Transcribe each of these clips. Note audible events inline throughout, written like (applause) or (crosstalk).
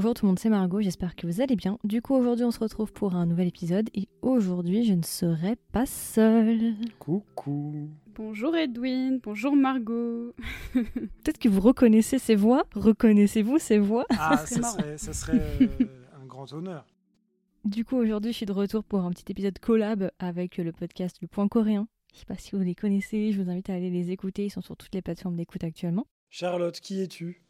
Bonjour tout le monde, c'est Margot, j'espère que vous allez bien. Du coup, aujourd'hui, on se retrouve pour un nouvel épisode et aujourd'hui, je ne serai pas seule. Coucou. Bonjour Edwin, bonjour Margot. (laughs) Peut-être que vous reconnaissez ces voix. Reconnaissez-vous ces voix? Ah, serait ça marrant. serait, ça serait euh, un grand honneur. Du coup, aujourd'hui, je suis de retour pour un petit épisode collab avec le podcast Le Point Coréen. Je sais pas si vous les connaissez, je vous invite à aller les écouter, ils sont sur toutes les plateformes d'écoute actuellement. Charlotte, qui es-tu?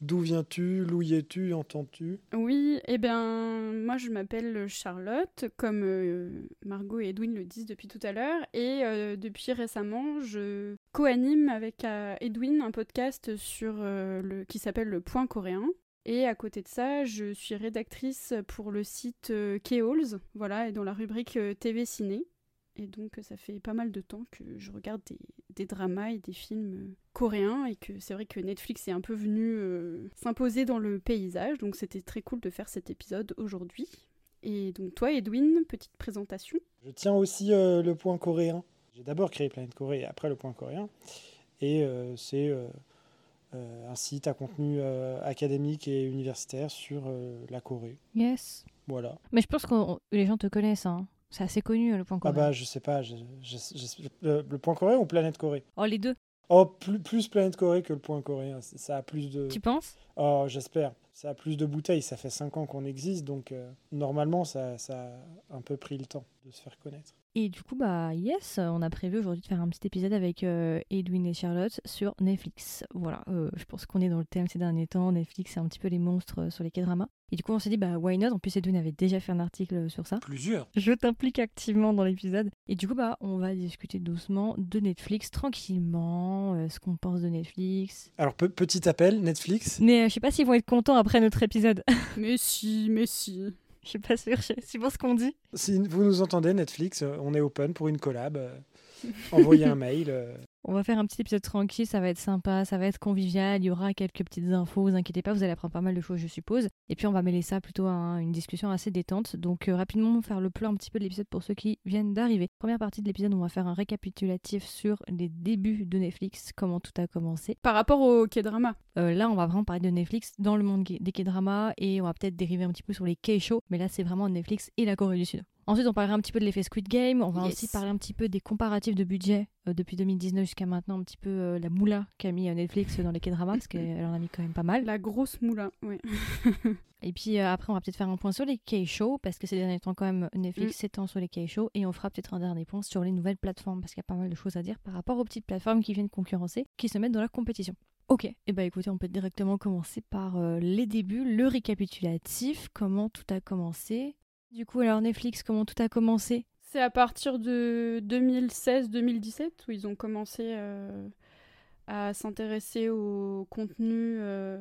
D'où viens-tu? Y es-tu? Entends-tu? Oui, eh bien, moi je m'appelle Charlotte, comme euh, Margot et Edwin le disent depuis tout à l'heure, et euh, depuis récemment, je co-anime avec euh, Edwin un podcast sur le qui s'appelle Le Point Coréen. Et à côté de ça, je suis rédactrice pour le site K-Halls, voilà, et dans la rubrique TV Ciné. Et donc, euh, ça fait pas mal de temps que je regarde des, des dramas et des films euh, coréens, et que c'est vrai que Netflix est un peu venu euh, s'imposer dans le paysage, donc c'était très cool de faire cet épisode aujourd'hui. Et donc, toi, Edwin, petite présentation. Je tiens aussi euh, le point coréen. J'ai d'abord créé Planète Corée et après le point coréen. Et euh, c'est euh, euh, un site à contenu euh, académique et universitaire sur euh, la Corée. Yes. Voilà. Mais je pense que les gens te connaissent, hein. C'est assez connu, Le Point Ah Coréen. bah je sais pas. je- je- je- le, le point coréen ou Planète Corée? Oh, les deux, Oh, plus, plus Planète Corée que le point coréen. Ça a plus de... tu penses? Oh, j'espère. Ça a plus de bouteilles. Ça fait 5 ans qu'on existe, donc euh, normalement, ça, ça a un peu pris le temps de se faire connaître. Et du coup, bah yes, on a prévu aujourd'hui de faire un petit épisode avec euh, Edwin et Charlotte sur Netflix. Voilà, euh, je pense qu'on est dans le thème ces derniers temps. Netflix, c'est un petit peu les monstres sur les K-dramas. Et du coup, on s'est dit, bah why not? En plus, Edwin avait déjà fait un article euh, sur ça. Plusieurs. Je t'implique activement dans l'épisode. Et du coup, bah on va discuter doucement de Netflix, tranquillement, euh, ce qu'on pense de Netflix. Alors, pe- petit appel, Netflix? Mais euh, je sais pas s'ils vont être contents après notre épisode. (laughs) mais si, mais si. Je suis pas sûre, je- c'est pour ce qu'on dit. Si vous nous entendez, Netflix, euh, on est open pour une collab. euh, envoyez un (laughs) mail. On va faire un petit épisode tranquille, ça va être sympa, ça va être convivial, il y aura quelques petites infos, vous inquiétez pas, vous allez apprendre pas mal de choses je suppose. Et puis on va mêler ça plutôt à un- une discussion assez détente. Donc euh, rapidement faire le plan un petit peu de l'épisode pour ceux qui viennent d'arriver. Première partie de l'épisode, on va faire un récapitulatif sur les débuts de Netflix, comment tout a commencé. Par rapport au K-drama. Euh, là, on va vraiment parler de Netflix dans le monde des K-dramas et on va peut-être dériver un petit peu sur les K-shows, mais là, c'est vraiment Netflix et la Corée du Sud. Ensuite, on parlera un petit peu de l'effet Squid Game. On va Yes. aussi parler un petit peu des comparatifs de budget euh, depuis 2019 jusqu'à maintenant, un petit peu euh, la moula qu'a mis euh, Netflix dans les K-dramas, parce qu'elle (laughs) en a mis quand même pas mal. La grosse moula, ouais. (laughs) Et puis euh, après, on va peut-être faire un point sur les K-shows, parce que ces derniers temps, quand même, Netflix Mm. s'étend sur les K-shows. Et on fera peut-être un dernier point sur les nouvelles plateformes, parce qu'il y a pas mal de choses à dire par rapport aux petites plateformes qui viennent concurrencer, qui se mettent dans la compétition. Ok, et bah écoutez, on peut directement commencer par les débuts, le récapitulatif, comment tout a commencé. Du coup, alors Netflix, comment tout a commencé? C'est à partir de 2016-2017 où ils ont commencé euh, à s'intéresser au contenu euh,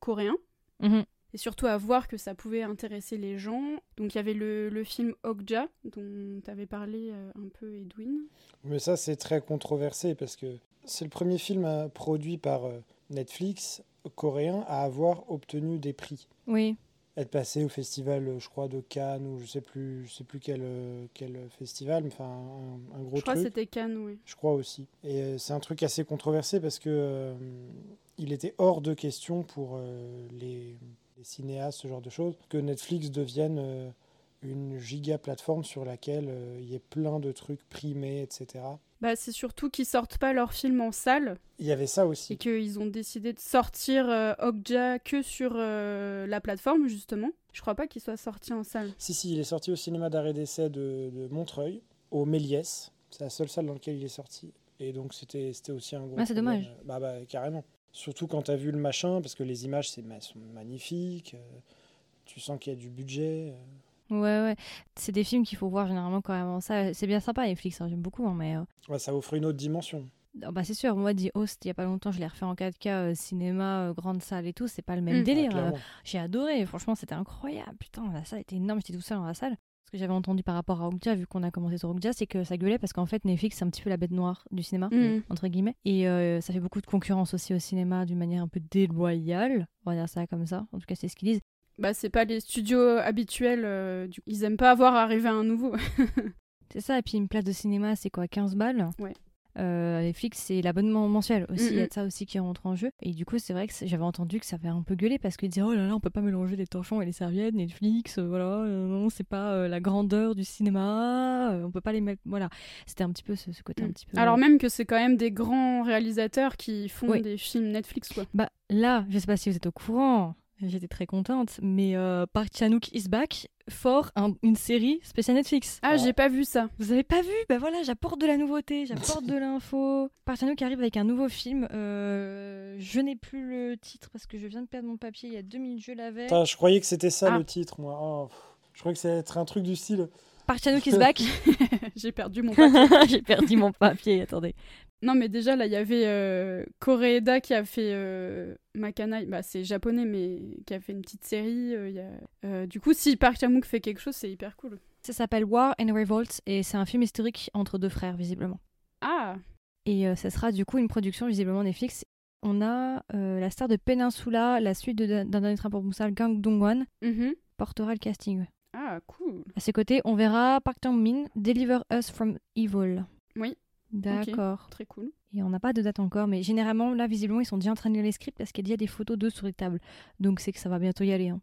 coréen Mhm. et surtout à voir que ça pouvait intéresser les gens. Donc il y avait le, le film Okja dont tu avais parlé euh, un peu Edwin. Mais ça, c'est très controversé parce que c'est le premier film produit par euh, Netflix coréen à avoir obtenu des prix. Oui, Être passé au festival, je crois, de Cannes ou je sais plus, je sais plus quel, euh, quel festival, mais enfin un, un gros Je crois que truc. c'était Cannes, oui. Je crois aussi. Et euh, c'est un truc assez controversé parce que euh, il était hors de question pour euh, les, les cinéastes, ce genre de choses, que Netflix devienne euh, une giga plateforme sur laquelle il y ait plein de trucs primés, etc. Bah, c'est surtout qu'ils sortent pas leurs films en salle Il y avait ça et aussi. qu'ils ont décidé de sortir euh, Okja que sur euh, la plateforme justement. Je crois pas qu'il soit sorti en salle. Si, si, il est sorti au cinéma d'arrêt d'essai de, de Montreuil, au Méliès. C'est la seule salle dans laquelle il est sorti. Et donc c'était c'était aussi un gros. Ah, c'est dommage. Bah, bah, carrément. Surtout quand tu as vu le machin, parce que les images c'est, ma- sont magnifiques. euh, tu sens qu'il y a du budget. Ouais, ouais. C'est des films qu'il faut voir généralement quand même salle. C'est bien sympa Netflix, hein, j'aime beaucoup, hein, mais... euh, Ouais, ça offre une autre dimension. ah bah c'est sûr, moi, dit Host, il y a pas longtemps, je l'ai refait en 4K, euh, cinéma, euh, grande salle et tout, c'est pas le même Mm. Ah, délire. euh, clairement. J'ai adoré, franchement, c'était incroyable. Putain, la salle était énorme, j'étais tout seul dans la salle. Ce que j'avais entendu par rapport à Okja, vu qu'on a commencé sur Okja, c'est que ça gueulait parce qu'en fait, Netflix, c'est un petit peu la bête noire du cinéma, Mm. entre guillemets. Et euh, ça fait beaucoup de concurrence aussi au cinéma d'une manière un peu déloyale. On va dire ça comme ça. En tout cas, c'est ce qu'ils disent. Bah, c'est pas les studios habituels. euh, du... Ils aiment pas voir arriver un nouveau. (laughs) C'est ça, et puis une place de cinéma, c'est quoi 15 balles? Ouais. Euh, Netflix, c'est l'abonnement mensuel aussi. Il y a de ça aussi qui rentre en jeu. Et du coup, c'est vrai que j'avais entendu que ça avait un peu gueulé parce qu'ils disaient Oh là là, on peut pas mélanger les torchons et les serviettes, Netflix, euh, voilà, euh, non, c'est pas euh, la grandeur du cinéma, euh, on peut pas les mettre. Voilà. C'était un petit peu ce, ce côté un Mm. petit peu. Alors même que c'est quand même des grands réalisateurs qui font Oui. des films Netflix, quoi. Bah là, je sais pas si vous êtes au courant, j'étais très contente, mais euh, Park Chan-wook is back for un- une série spéciale Netflix. Ah, j'ai pas vu ça. Vous avez pas vu? Bah voilà, j'apporte de la nouveauté, j'apporte de l'info. Park Chan-wook arrive avec un nouveau film. euh, je n'ai plus le titre parce que je viens de perdre mon papier il y a deux minutes, je l'avais. Putain, je croyais que c'était ça Ah. le titre, moi. Oh, je croyais que ça allait être un truc du style. Park Chan-wook is back. (laughs) (laughs) j'ai perdu mon papier. (laughs) J'ai perdu mon papier, attendez. Non, mais déjà, là, il y avait euh, Koreeda qui a fait euh, Makanai. Bah, c'est japonais, mais qui a fait une petite série. euh, il y a... euh, du coup, si Park Chan-wook fait quelque chose, c'est hyper cool. Ça s'appelle War and Revolt et c'est un film historique entre deux frères, visiblement. Ah Et euh, ça sera du coup une production visiblement Netflix. On a la star de Peninsula, la suite de d'un dernier train pour Busan, Gang Dong-wan, mhm. portera le casting. Ah, cool. À ses côtés, on verra Park Jong-min, Deliver Us from Evil. Oui. D'accord. Très cool. Et on n'a pas de date encore, mais généralement, là, visiblement, ils sont déjà en train de lire les scripts parce qu'il y a des photos d'eux sur les tables. Donc c'est que ça va bientôt y aller. hein.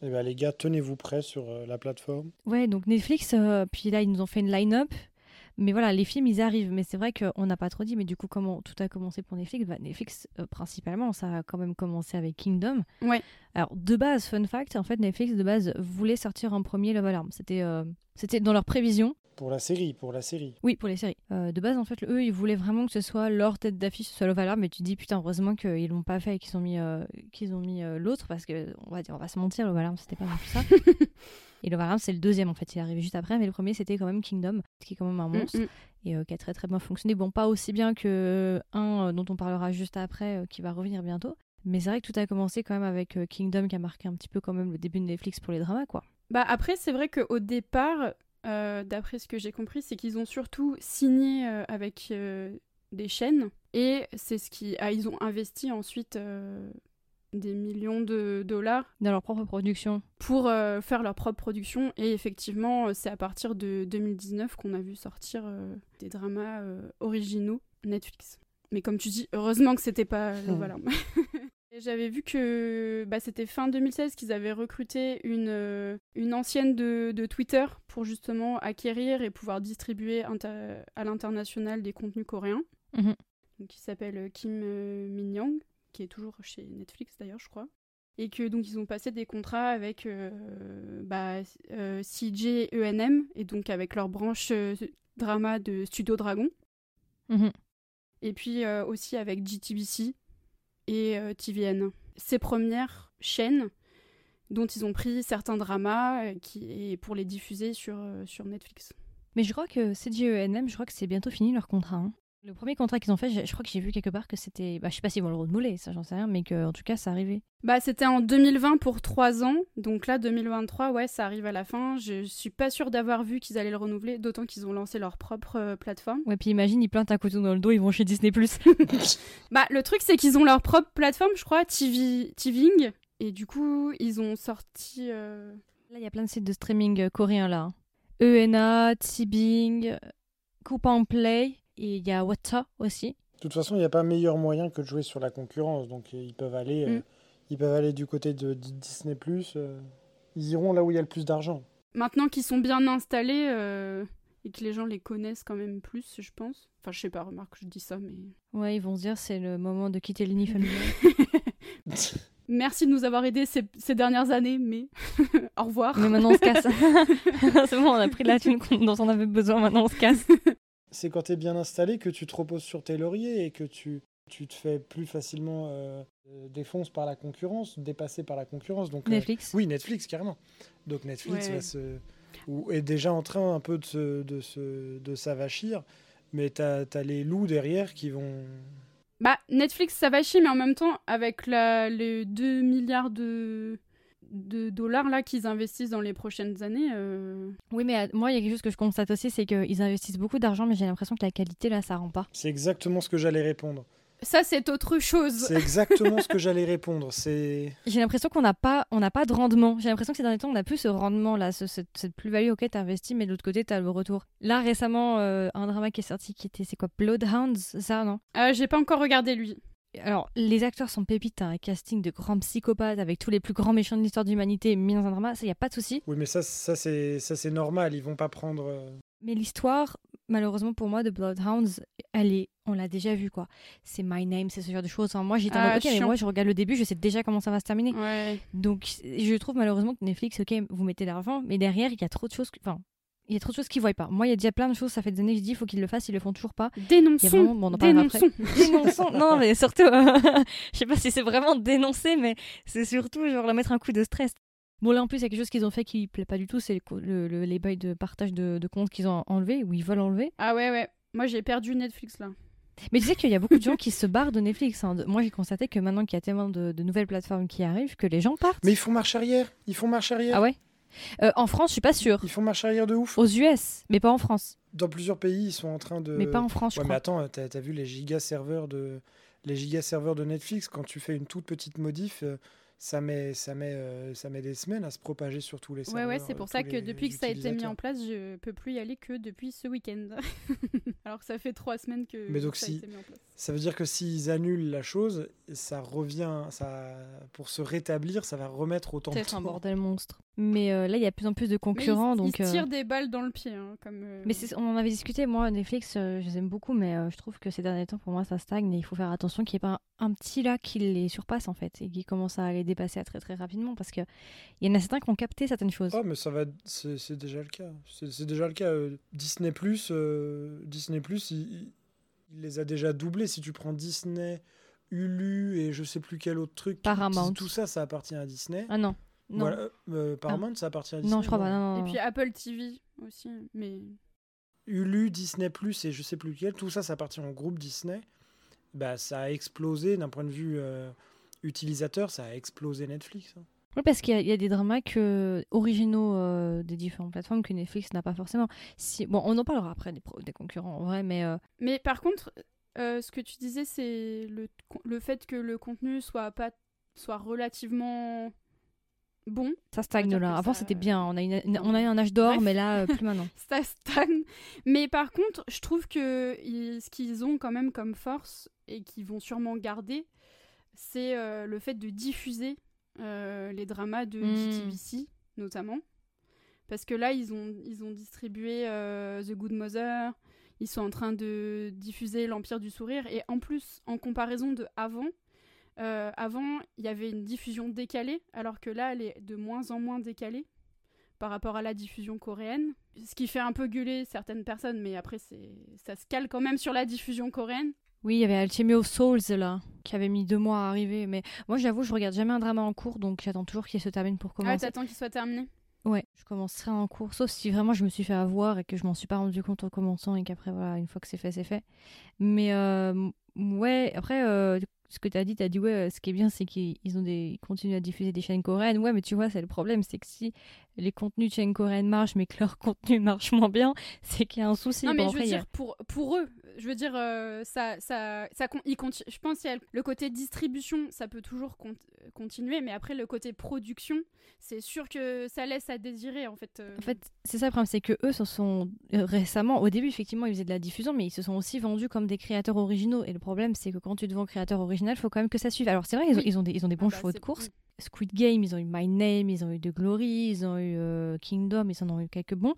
Eh ben, les gars, tenez-vous prêts sur euh, la plateforme. Ouais, donc Netflix, euh, puis là, ils nous ont fait une line-up. Mais voilà, les films, ils arrivent. Mais c'est vrai qu'on n'a pas trop dit. Mais du coup, comment tout a commencé pour Netflix? Bah, Netflix, euh, principalement, ça a quand même commencé avec Kingdom. Ouais. Alors, de base, fun fact, en fait, Netflix, de base, voulait sortir en premier Love Alarm. C'était euh, c'était dans leur prévision. Pour la série, pour la série. Oui, pour les séries. Euh, de base, en fait, eux, ils voulaient vraiment que ce soit leur tête d'affiche, ce soit Love Alarm. Mais tu te dis, putain, heureusement qu'ils l'ont pas fait et qu'ils ont mis, euh, qu'ils ont mis euh, l'autre. Parce que, on va, dire, on va se mentir, Love Alarm, c'était pas non plus ça. (laughs) et Love Alarm, c'est le deuxième, en fait. Il est arrivé juste après. Mais le premier, c'était quand même Kingdom, qui est quand même un monstre Mm, mm. et euh, qui a très très bien fonctionné. Bon, pas aussi bien que un euh, dont on parlera juste après, euh, qui va revenir bientôt. Mais c'est vrai que tout a commencé quand même avec euh, Kingdom, qui a marqué un petit peu quand même le début de Netflix pour les dramas, quoi. Bah après, c'est vrai qu'au départ, euh, d'après ce que j'ai compris, c'est qu'ils ont surtout signé euh, avec euh, des chaînes et c'est ce qui ah, ils ont investi ensuite des millions de dollars Dans leur propre production. pour euh, faire leur propre production et effectivement, c'est à partir de 2019 qu'on a vu sortir euh, des dramas euh, originaux Netflix. Mais comme tu dis, heureusement que c'était pas Hmm. voilà. (laughs) J'avais vu que bah, c'était fin 2016 qu'ils avaient recruté une, euh, une ancienne de, de Twitter pour justement acquérir et pouvoir distribuer à l'international des contenus coréens. Mhm. Donc, qui s'appelle euh, Kim euh, Min Young, qui est toujours chez Netflix d'ailleurs, je crois. Et que donc ils ont passé des contrats avec euh, bah, euh, CJ et ENM, et donc avec leur branche euh, drama de Studio Dragon. Mhm. Et puis aussi avec GTBC et euh, TVN. Ces premières chaînes dont ils ont pris certains dramas euh, qui, et pour les diffuser sur, euh, sur Netflix. Mais je crois que CGENM, je crois que c'est bientôt fini leur contrat. hein. Le premier contrat qu'ils ont fait, je, je crois que j'ai vu quelque part que c'était. Bah, je sais pas s'ils vont le renouveler, ça j'en sais rien, mais que en tout cas ça arrivait. Bah, c'était en 2020 pour 3 ans, donc là 2023, ouais, ça arrive à la fin. Je suis pas sûre d'avoir vu qu'ils allaient le renouveler, d'autant qu'ils ont lancé leur propre euh, plateforme. Ouais, puis imagine, ils plantent un couteau dans le dos, ils vont chez Disney. (laughs) (laughs) Bah, le truc, c'est qu'ils ont leur propre plateforme, je crois, TV, TVing, et du coup, ils ont sorti. euh, Là, il y a plein de sites de streaming euh, coréens là. hein. ENA, Tibing, Coupon Play, et il y a Wata aussi. De toute façon, il n'y a pas meilleur moyen que de jouer sur la concurrence. Donc, euh, ils peuvent aller, euh, Mm. ils peuvent aller du côté de Disney+. euh, ils iront là où il y a le plus d'argent. Maintenant qu'ils sont bien installés euh, et que les gens les connaissent quand même plus, je pense. Enfin, je sais pas, remarque, je dis ça, mais. Ouais, ils vont se dire c'est le moment de quitter le nid familial. (laughs) (laughs) Merci de nous avoir aidés ces, ces dernières années, mais (laughs) au revoir. mais maintenant on se casse. c'est bon, on a pris la thune dont on avait besoin, maintenant on se casse. C'est quand tu es bien installé que tu te reposes sur tes lauriers et que tu, tu te fais plus facilement euh, euh, défoncer par la concurrence, dépasser par la concurrence. Donc, euh, Netflix. oui, Netflix, carrément. Donc Netflix Ouais. va se, ou est déjà en train un peu de se, de se, de s'avachir, mais tu as, les loups derrière qui vont... Bah, Netflix, ça va chier, mais en même temps, avec la, les 2 milliards de, de dollars là qu'ils investissent dans les prochaines années, euh, Oui, mais euh, moi, il y a quelque chose que je constate aussi, c'est qu'ils investissent beaucoup d'argent, mais j'ai l'impression que la qualité, là, ça rend pas. C'est exactement ce que j'allais répondre. Ça, c'est autre chose. C'est exactement ce que j'allais répondre. C'est. (laughs) J'ai l'impression qu'on n'a pas, on n'a pas de rendement. J'ai l'impression que ces derniers temps, on n'a plus ce rendement là, ce- cette, cette plus-value. Ok, t'as investi, mais de l'autre côté, t'as le retour. Là, récemment, euh, un drama qui est sorti, qui était, c'est quoi, Bloodhounds, ça, non? Ah, j'ai pas encore regardé lui. Alors, les acteurs sont pépites, t'as un casting de grands psychopathes avec tous les plus grands méchants de l'histoire de l'humanité mis dans un drama, ça y a pas de souci. Oui, mais ça, ça c'est ça c'est normal. Ils vont pas prendre. euh, Mais l'histoire, malheureusement pour moi, de Bloodhounds, elle est, on l'a déjà vu quoi. C'est My Name, c'est ce genre de choses. Enfin, moi, j'étais en Ah, mode, ok, mais moi, je regarde le début, je sais déjà comment ça va se terminer. Ouais. Donc, je trouve malheureusement que Netflix, ok, vous mettez l'argent, mais derrière, il y a trop de choses. que- Enfin, il y a trop de choses qu'ils voient pas. Moi, il y a déjà plein de choses, ça fait des années que je dis, il faut qu'ils le fassent, ils le font toujours pas. Dénonçons. vraiment- bon, on en parlera après. Dénonçons. (laughs) Dénonçons. non, mais surtout, (laughs) je sais pas si c'est vraiment dénoncer, mais c'est surtout genre leur mettre un coup de stress. Bon, là en plus, il y a quelque chose qu'ils ont fait qui plaît pas du tout, c'est le- le- les bails de partage de, de comptes qu'ils ont enlevés ou ils veulent enlever. Ah ouais, ouais. Moi, j'ai perdu Netflix là. Mais tu sais qu'il y a beaucoup de gens (laughs) qui se barrent de Netflix. hein. Moi, j'ai constaté que maintenant qu'il y a tellement de, de nouvelles plateformes qui arrivent, que les gens partent. Mais ils font marche arrière. Ils font marche arrière. Ah ouais? Euh, En France, je suis pas sûre. Ils font marche arrière de ouf. Aux US, mais pas en France. Dans plusieurs pays, ils sont en train de. Mais pas en France, je Ouais, mais crois. attends, t'as as vu les giga serveurs de les giga serveurs de Netflix? Quand tu fais une toute petite modif, euh, ça met ça met euh, ça met des semaines à se propager sur tous les Ouais, serveurs. ouais, c'est euh, pour tous ça que les depuis que ça a été mis en place, je peux plus y aller que depuis ce week-end. (laughs) Alors que ça fait trois semaines que Mais donc ça si- a été mis en place. Ça veut dire que s'ils annulent la chose, ça revient, ça pour se rétablir, ça va remettre autant de C'est un temps. bordel monstre. Mais euh, là, il y a de plus en plus de concurrents, mais ils, donc. ils euh, tirent des balles dans le pied, hein, comme. euh, Mais c'est- on en avait discuté, moi, Netflix, euh, je les aime beaucoup, mais euh, je trouve que ces derniers temps, pour moi, ça stagne et il faut faire attention qu'il n'y ait pas un, un petit là qui les surpasse, en fait, et qui commence à les dépasser à très très rapidement, parce qu'il y en a certains qui ont capté certaines choses. Oh, mais ça va, c'est déjà le cas. C'est déjà le cas. euh, Disney Plus, Disney Plus, il, il- les a déjà doublés. Si tu prends Disney, Hulu et je sais plus quel autre truc, Paramount. tout ça, ça appartient à Disney. Ah non, non, Voilà, euh, Paramount, ça appartient à Disney. non, je crois pas, non, non, Et puis Apple TV aussi, mais. Hulu, Disney Plus et je sais plus lequel, tout ça, ça appartient au groupe Disney. Bah, ça a explosé d'un point de vue euh, utilisateur, ça a explosé Netflix. hein. Oui, parce qu'il y, a- il y a des dramas que, originaux euh, des différentes plateformes que Netflix n'a pas forcément. Si, bon, on en parlera après des, concurrents, en vrai, mais... euh, Mais par contre, euh, ce que tu disais, c'est le, le fait que le contenu soit pas soit relativement bon. Ça stagne là. Avant, ça- c'était bien. On a, une- une- (laughs) on a eu un âge d'or, mais là, plus (laughs) maintenant. Ça stagne. Mais par contre, je trouve que ils- ce qu'ils ont quand même comme force et qu'ils vont sûrement garder, c'est euh, le fait de diffuser euh, les dramas de Mm. JTBC, notamment. Parce que là, ils ont, ils ont distribué euh, The Good Mother, ils sont en train de diffuser L'Empire du Sourire, et en plus, en comparaison de avant, avant, il y avait une diffusion décalée, alors que là, elle est de moins en moins décalée par rapport à la diffusion coréenne. Ce qui fait un peu gueuler certaines personnes, mais après, c'est ça se cale quand même sur la diffusion coréenne. Oui, il y avait Alchemy of Souls là, qui avait mis deux mois à arriver. Mais moi, j'avoue, je regarde jamais un drama en cours, donc j'attends toujours qu'il se termine pour Ah, commencer. t'attends qu'il soit terminé ouais, je commencerai en cours, sauf si vraiment je me suis fait avoir et que je m'en suis pas rendu compte en commençant et qu'après, voilà, une fois que c'est fait, c'est fait. Mais euh, ouais, après, euh, ce que tu as dit, tu as dit, ouais, euh, ce qui est bien, c'est qu'ils ils ont des, ils continuent à diffuser des chaînes coréennes. Ouais, mais tu vois, c'est le problème, c'est que si les contenus de coréennes marchent, mais que leur (laughs) contenu marche moins bien, c'est qu'il y a un souci. Non, mais Bon, je veux dire, pour, pour eux, je veux dire, euh, ça, ça, ça, je pense qu'il y a le côté distribution, ça peut toujours con- continuer, mais après, le côté production, c'est sûr que ça laisse à désirer, en fait. euh. En fait, c'est ça le problème, c'est que eux se sont euh, récemment, au début effectivement, ils faisaient de la diffusion, mais ils se sont aussi vendus comme des créateurs originaux. Et le problème, c'est que quand tu te vends créateur original, il faut quand même que ça suive. Alors c'est vrai, ils ont, ils ont des, ils ont des Ah bons bah, chevaux de course. Squid Game, ils ont eu My Name, ils ont eu The Glory, ils ont eu euh, Kingdom, ils en ont eu quelques bons.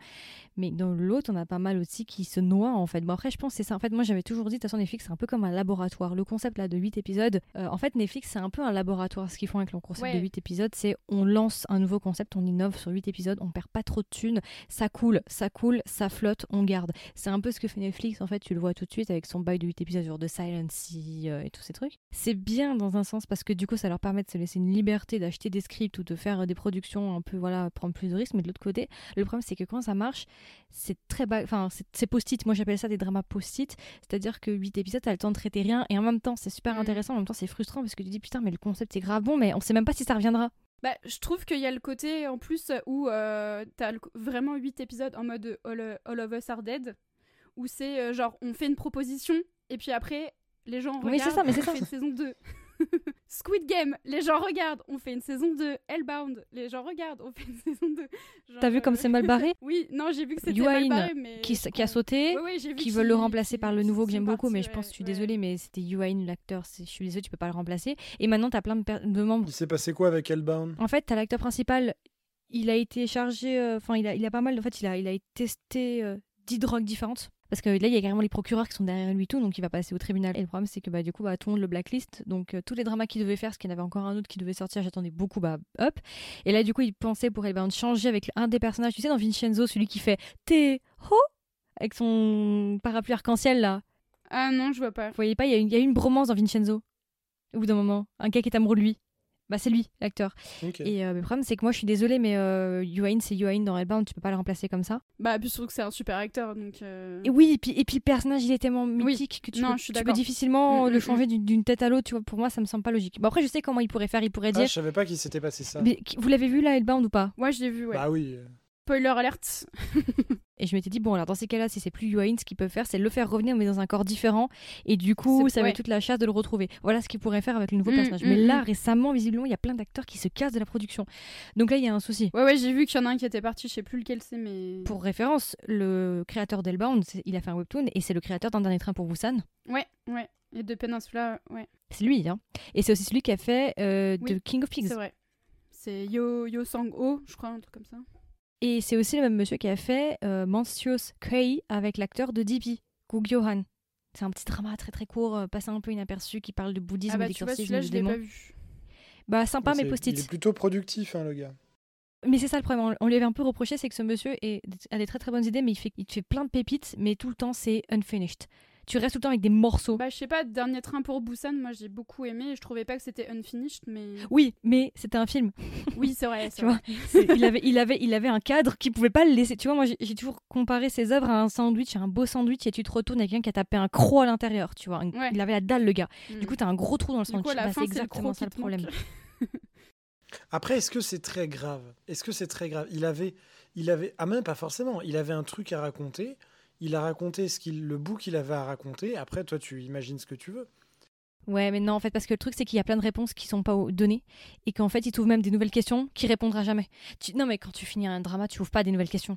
Mais dans l'autre, on a pas mal aussi qui se noient en fait. Bon après, je pense que c'est ça. En fait, moi j'avais toujours dit, de toute façon, Netflix, c'est un peu comme un laboratoire. Le concept là de 8 épisodes, euh, en fait, Netflix, c'est un peu un laboratoire. Ce qu'ils font avec leur concept Ouais. de 8 épisodes, c'est on lance un nouveau concept, on innove sur 8 épisodes, on perd pas trop de thunes, ça coule, ça coule, ça flotte, on garde. C'est un peu ce que fait Netflix, en fait, tu le vois tout de suite avec son bail de 8 épisodes, genre de Silent Sea euh, et tous ces trucs. C'est bien dans un sens parce que du coup, ça leur permet de se laisser une liberté d'acheter des scripts ou de faire euh, des productions un peu, voilà, prendre plus de risques. Mais de l'autre côté, le problème, c'est que quand ça marche, c'est très bas, enfin, c'est- c'est post-it. Moi, j'appelle ça des dramas post-it. C'est-à-dire que 8 épisodes, t'as le temps de traiter rien et en même temps, c'est super Mhm. intéressant, en même temps, c'est frustrant parce que tu dis putain, mais le concept est grave bon, mais on sait même pas si ça reviendra. Bah, je trouve qu'il y a le côté en plus où euh, t'as vraiment 8 épisodes en mode All, All of Us Are Dead, où c'est euh, genre on fait une proposition et puis après les gens regardent, Oui, c'est ça, mais c'est on ça. fait une saison 2. (laughs) Squid Game, les gens regardent, on fait une saison 2. Hellbound, les gens regardent, on fait une (laughs) saison 2. Genre, T'as vu comme euh, c'est mal barré (laughs) Oui, non, j'ai vu que c'était mal barré, mais... qui, a sauté, Ouais, ouais, j'ai vu qui veulent le remplacer par le nouveau que j'aime beaucoup, mais je pense, je suis ouais. désolée, mais c'était Yuan, l'acteur. c'est- Je suis désolée, tu peux pas le remplacer. Et maintenant, t'as plein de membres. Il s'est passé quoi avec Hellbound? En fait, t'as l'acteur principal, il a été chargé, euh, enfin, il, a, il a pas mal, en fait, il a, il a été testé euh, 10 drogues différentes. Parce que là, il y a carrément les procureurs qui sont derrière lui, tout, donc il va passer au tribunal. Et le problème, c'est que bah, du coup, bah, tout le monde le blacklist. Donc, euh, tous les dramas qu'il devait faire, parce qu'il y en avait encore un autre qui devait sortir, j'attendais beaucoup, bah, hop. Et là, du coup, il pensait pour Hellbound changer avec un des personnages, tu sais, dans Vincenzo, celui qui fait Té ho avec son parapluie arc-en-ciel, là. Ah non, je vois pas. Vous voyez pas, il y, y a une bromance dans Vincenzo. Au bout d'un moment. Un gars qui est amoureux de lui. Bah, c'est lui, l'acteur. Et euh, le problème, c'est que moi, je suis désolée, mais euh, c'est Yuan dans Hellbound, tu peux pas le remplacer comme ça. Bah, puis surtout que c'est un super acteur, donc... euh, Et oui, et puis, et puis le personnage, il est tellement mythique que tu, Non, peux, je suis tu peux d'accord. difficilement Mm, le mm, changer d'une- d'une tête à l'autre, tu vois. Pour moi, ça me semble pas logique. Bon, après, je sais comment il pourrait faire. Il pourrait Ah, dire. je savais pas qu'il s'était passé ça. Mais vous l'avez vu là, Hellbound ou pas? Moi, je l'ai vu, ouais. Bah oui. Spoiler alert. (laughs) Et je m'étais dit, bon, alors dans ces cas-là, si c'est plus Yuan, ce qu'il peut faire, c'est le faire revenir, mais dans un corps différent. Et du coup, ça va ouais. être toute la chasse de le retrouver. Voilà ce qu'il pourrait faire avec le nouveau Mm, personnage. mm, mais là, mm. récemment, visiblement, il y a plein d'acteurs qui se cassent de la production. Donc là, il y a un souci. Ouais, ouais, j'ai vu qu'il y en a un qui était parti, je sais plus lequel c'est, mais... Pour référence, le créateur d'Hellbound, c'est- il a fait un webtoon et c'est le créateur d'un dernier train pour Busan. Ouais, ouais. Et de Peninsula, ouais. C'est lui, hein. Et c'est aussi celui qui a fait euh, Oui, The King of Pigs. C'est vrai. C'est Yo, Yo Sang-ho, je crois, un truc comme ça. Et c'est aussi le même monsieur qui a fait euh, Monstrous Kei avec l'acteur de DP, Gu Gyo-han. C'est un petit drama très très court, euh, passé un peu inaperçu, qui parle de bouddhisme Ah bah, et tu vois, d'exorcisme de je l'ai démons. pas vu. Bah sympa, mais c'est- post-it. Il est plutôt productif, hein, le gars. Mais c'est ça le problème. On- On lui avait un peu reproché, c'est que ce monsieur est- a des très très bonnes idées, mais il, fait, il te fait plein de pépites, mais tout le temps c'est unfinished. Tu restes tout le temps avec des morceaux. Bah, je sais pas, Dernier Train pour Busan, moi, j'ai beaucoup aimé. et Je trouvais pas que c'était unfinished, mais... Oui, mais c'était un film. Oui, c'est vrai, (laughs) Tu vrai. C'est- il, avait, il, avait, il avait un cadre qui pouvait pas le laisser. Tu vois, moi j'ai toujours comparé ses œuvres à un sandwich, à un beau sandwich, et tu te retournes avec quelqu'un qui a tapé un croc à l'intérieur. Tu vois, Ouais. il avait la dalle, le gars. Mm. Du coup, t'as un gros trou dans le sandwich. Bah, fin, c'est exactement ça le problème. (laughs) Après, est-ce que c'est très grave? Est-ce que c'est très grave? Il avait, il avait, ah même pas forcément. Il avait un truc à raconter. Il a raconté ce qu'il, le bout qu'il avait à raconter. Après, toi, tu imagines ce que tu veux. Ouais, mais non, en fait, parce que le truc, c'est qu'il y a plein de réponses qui sont pas données et qu'en fait, il t'ouvre même des nouvelles questions qui répondra jamais. Tu- Non, mais quand tu finis un drama, tu ouvres pas des nouvelles questions.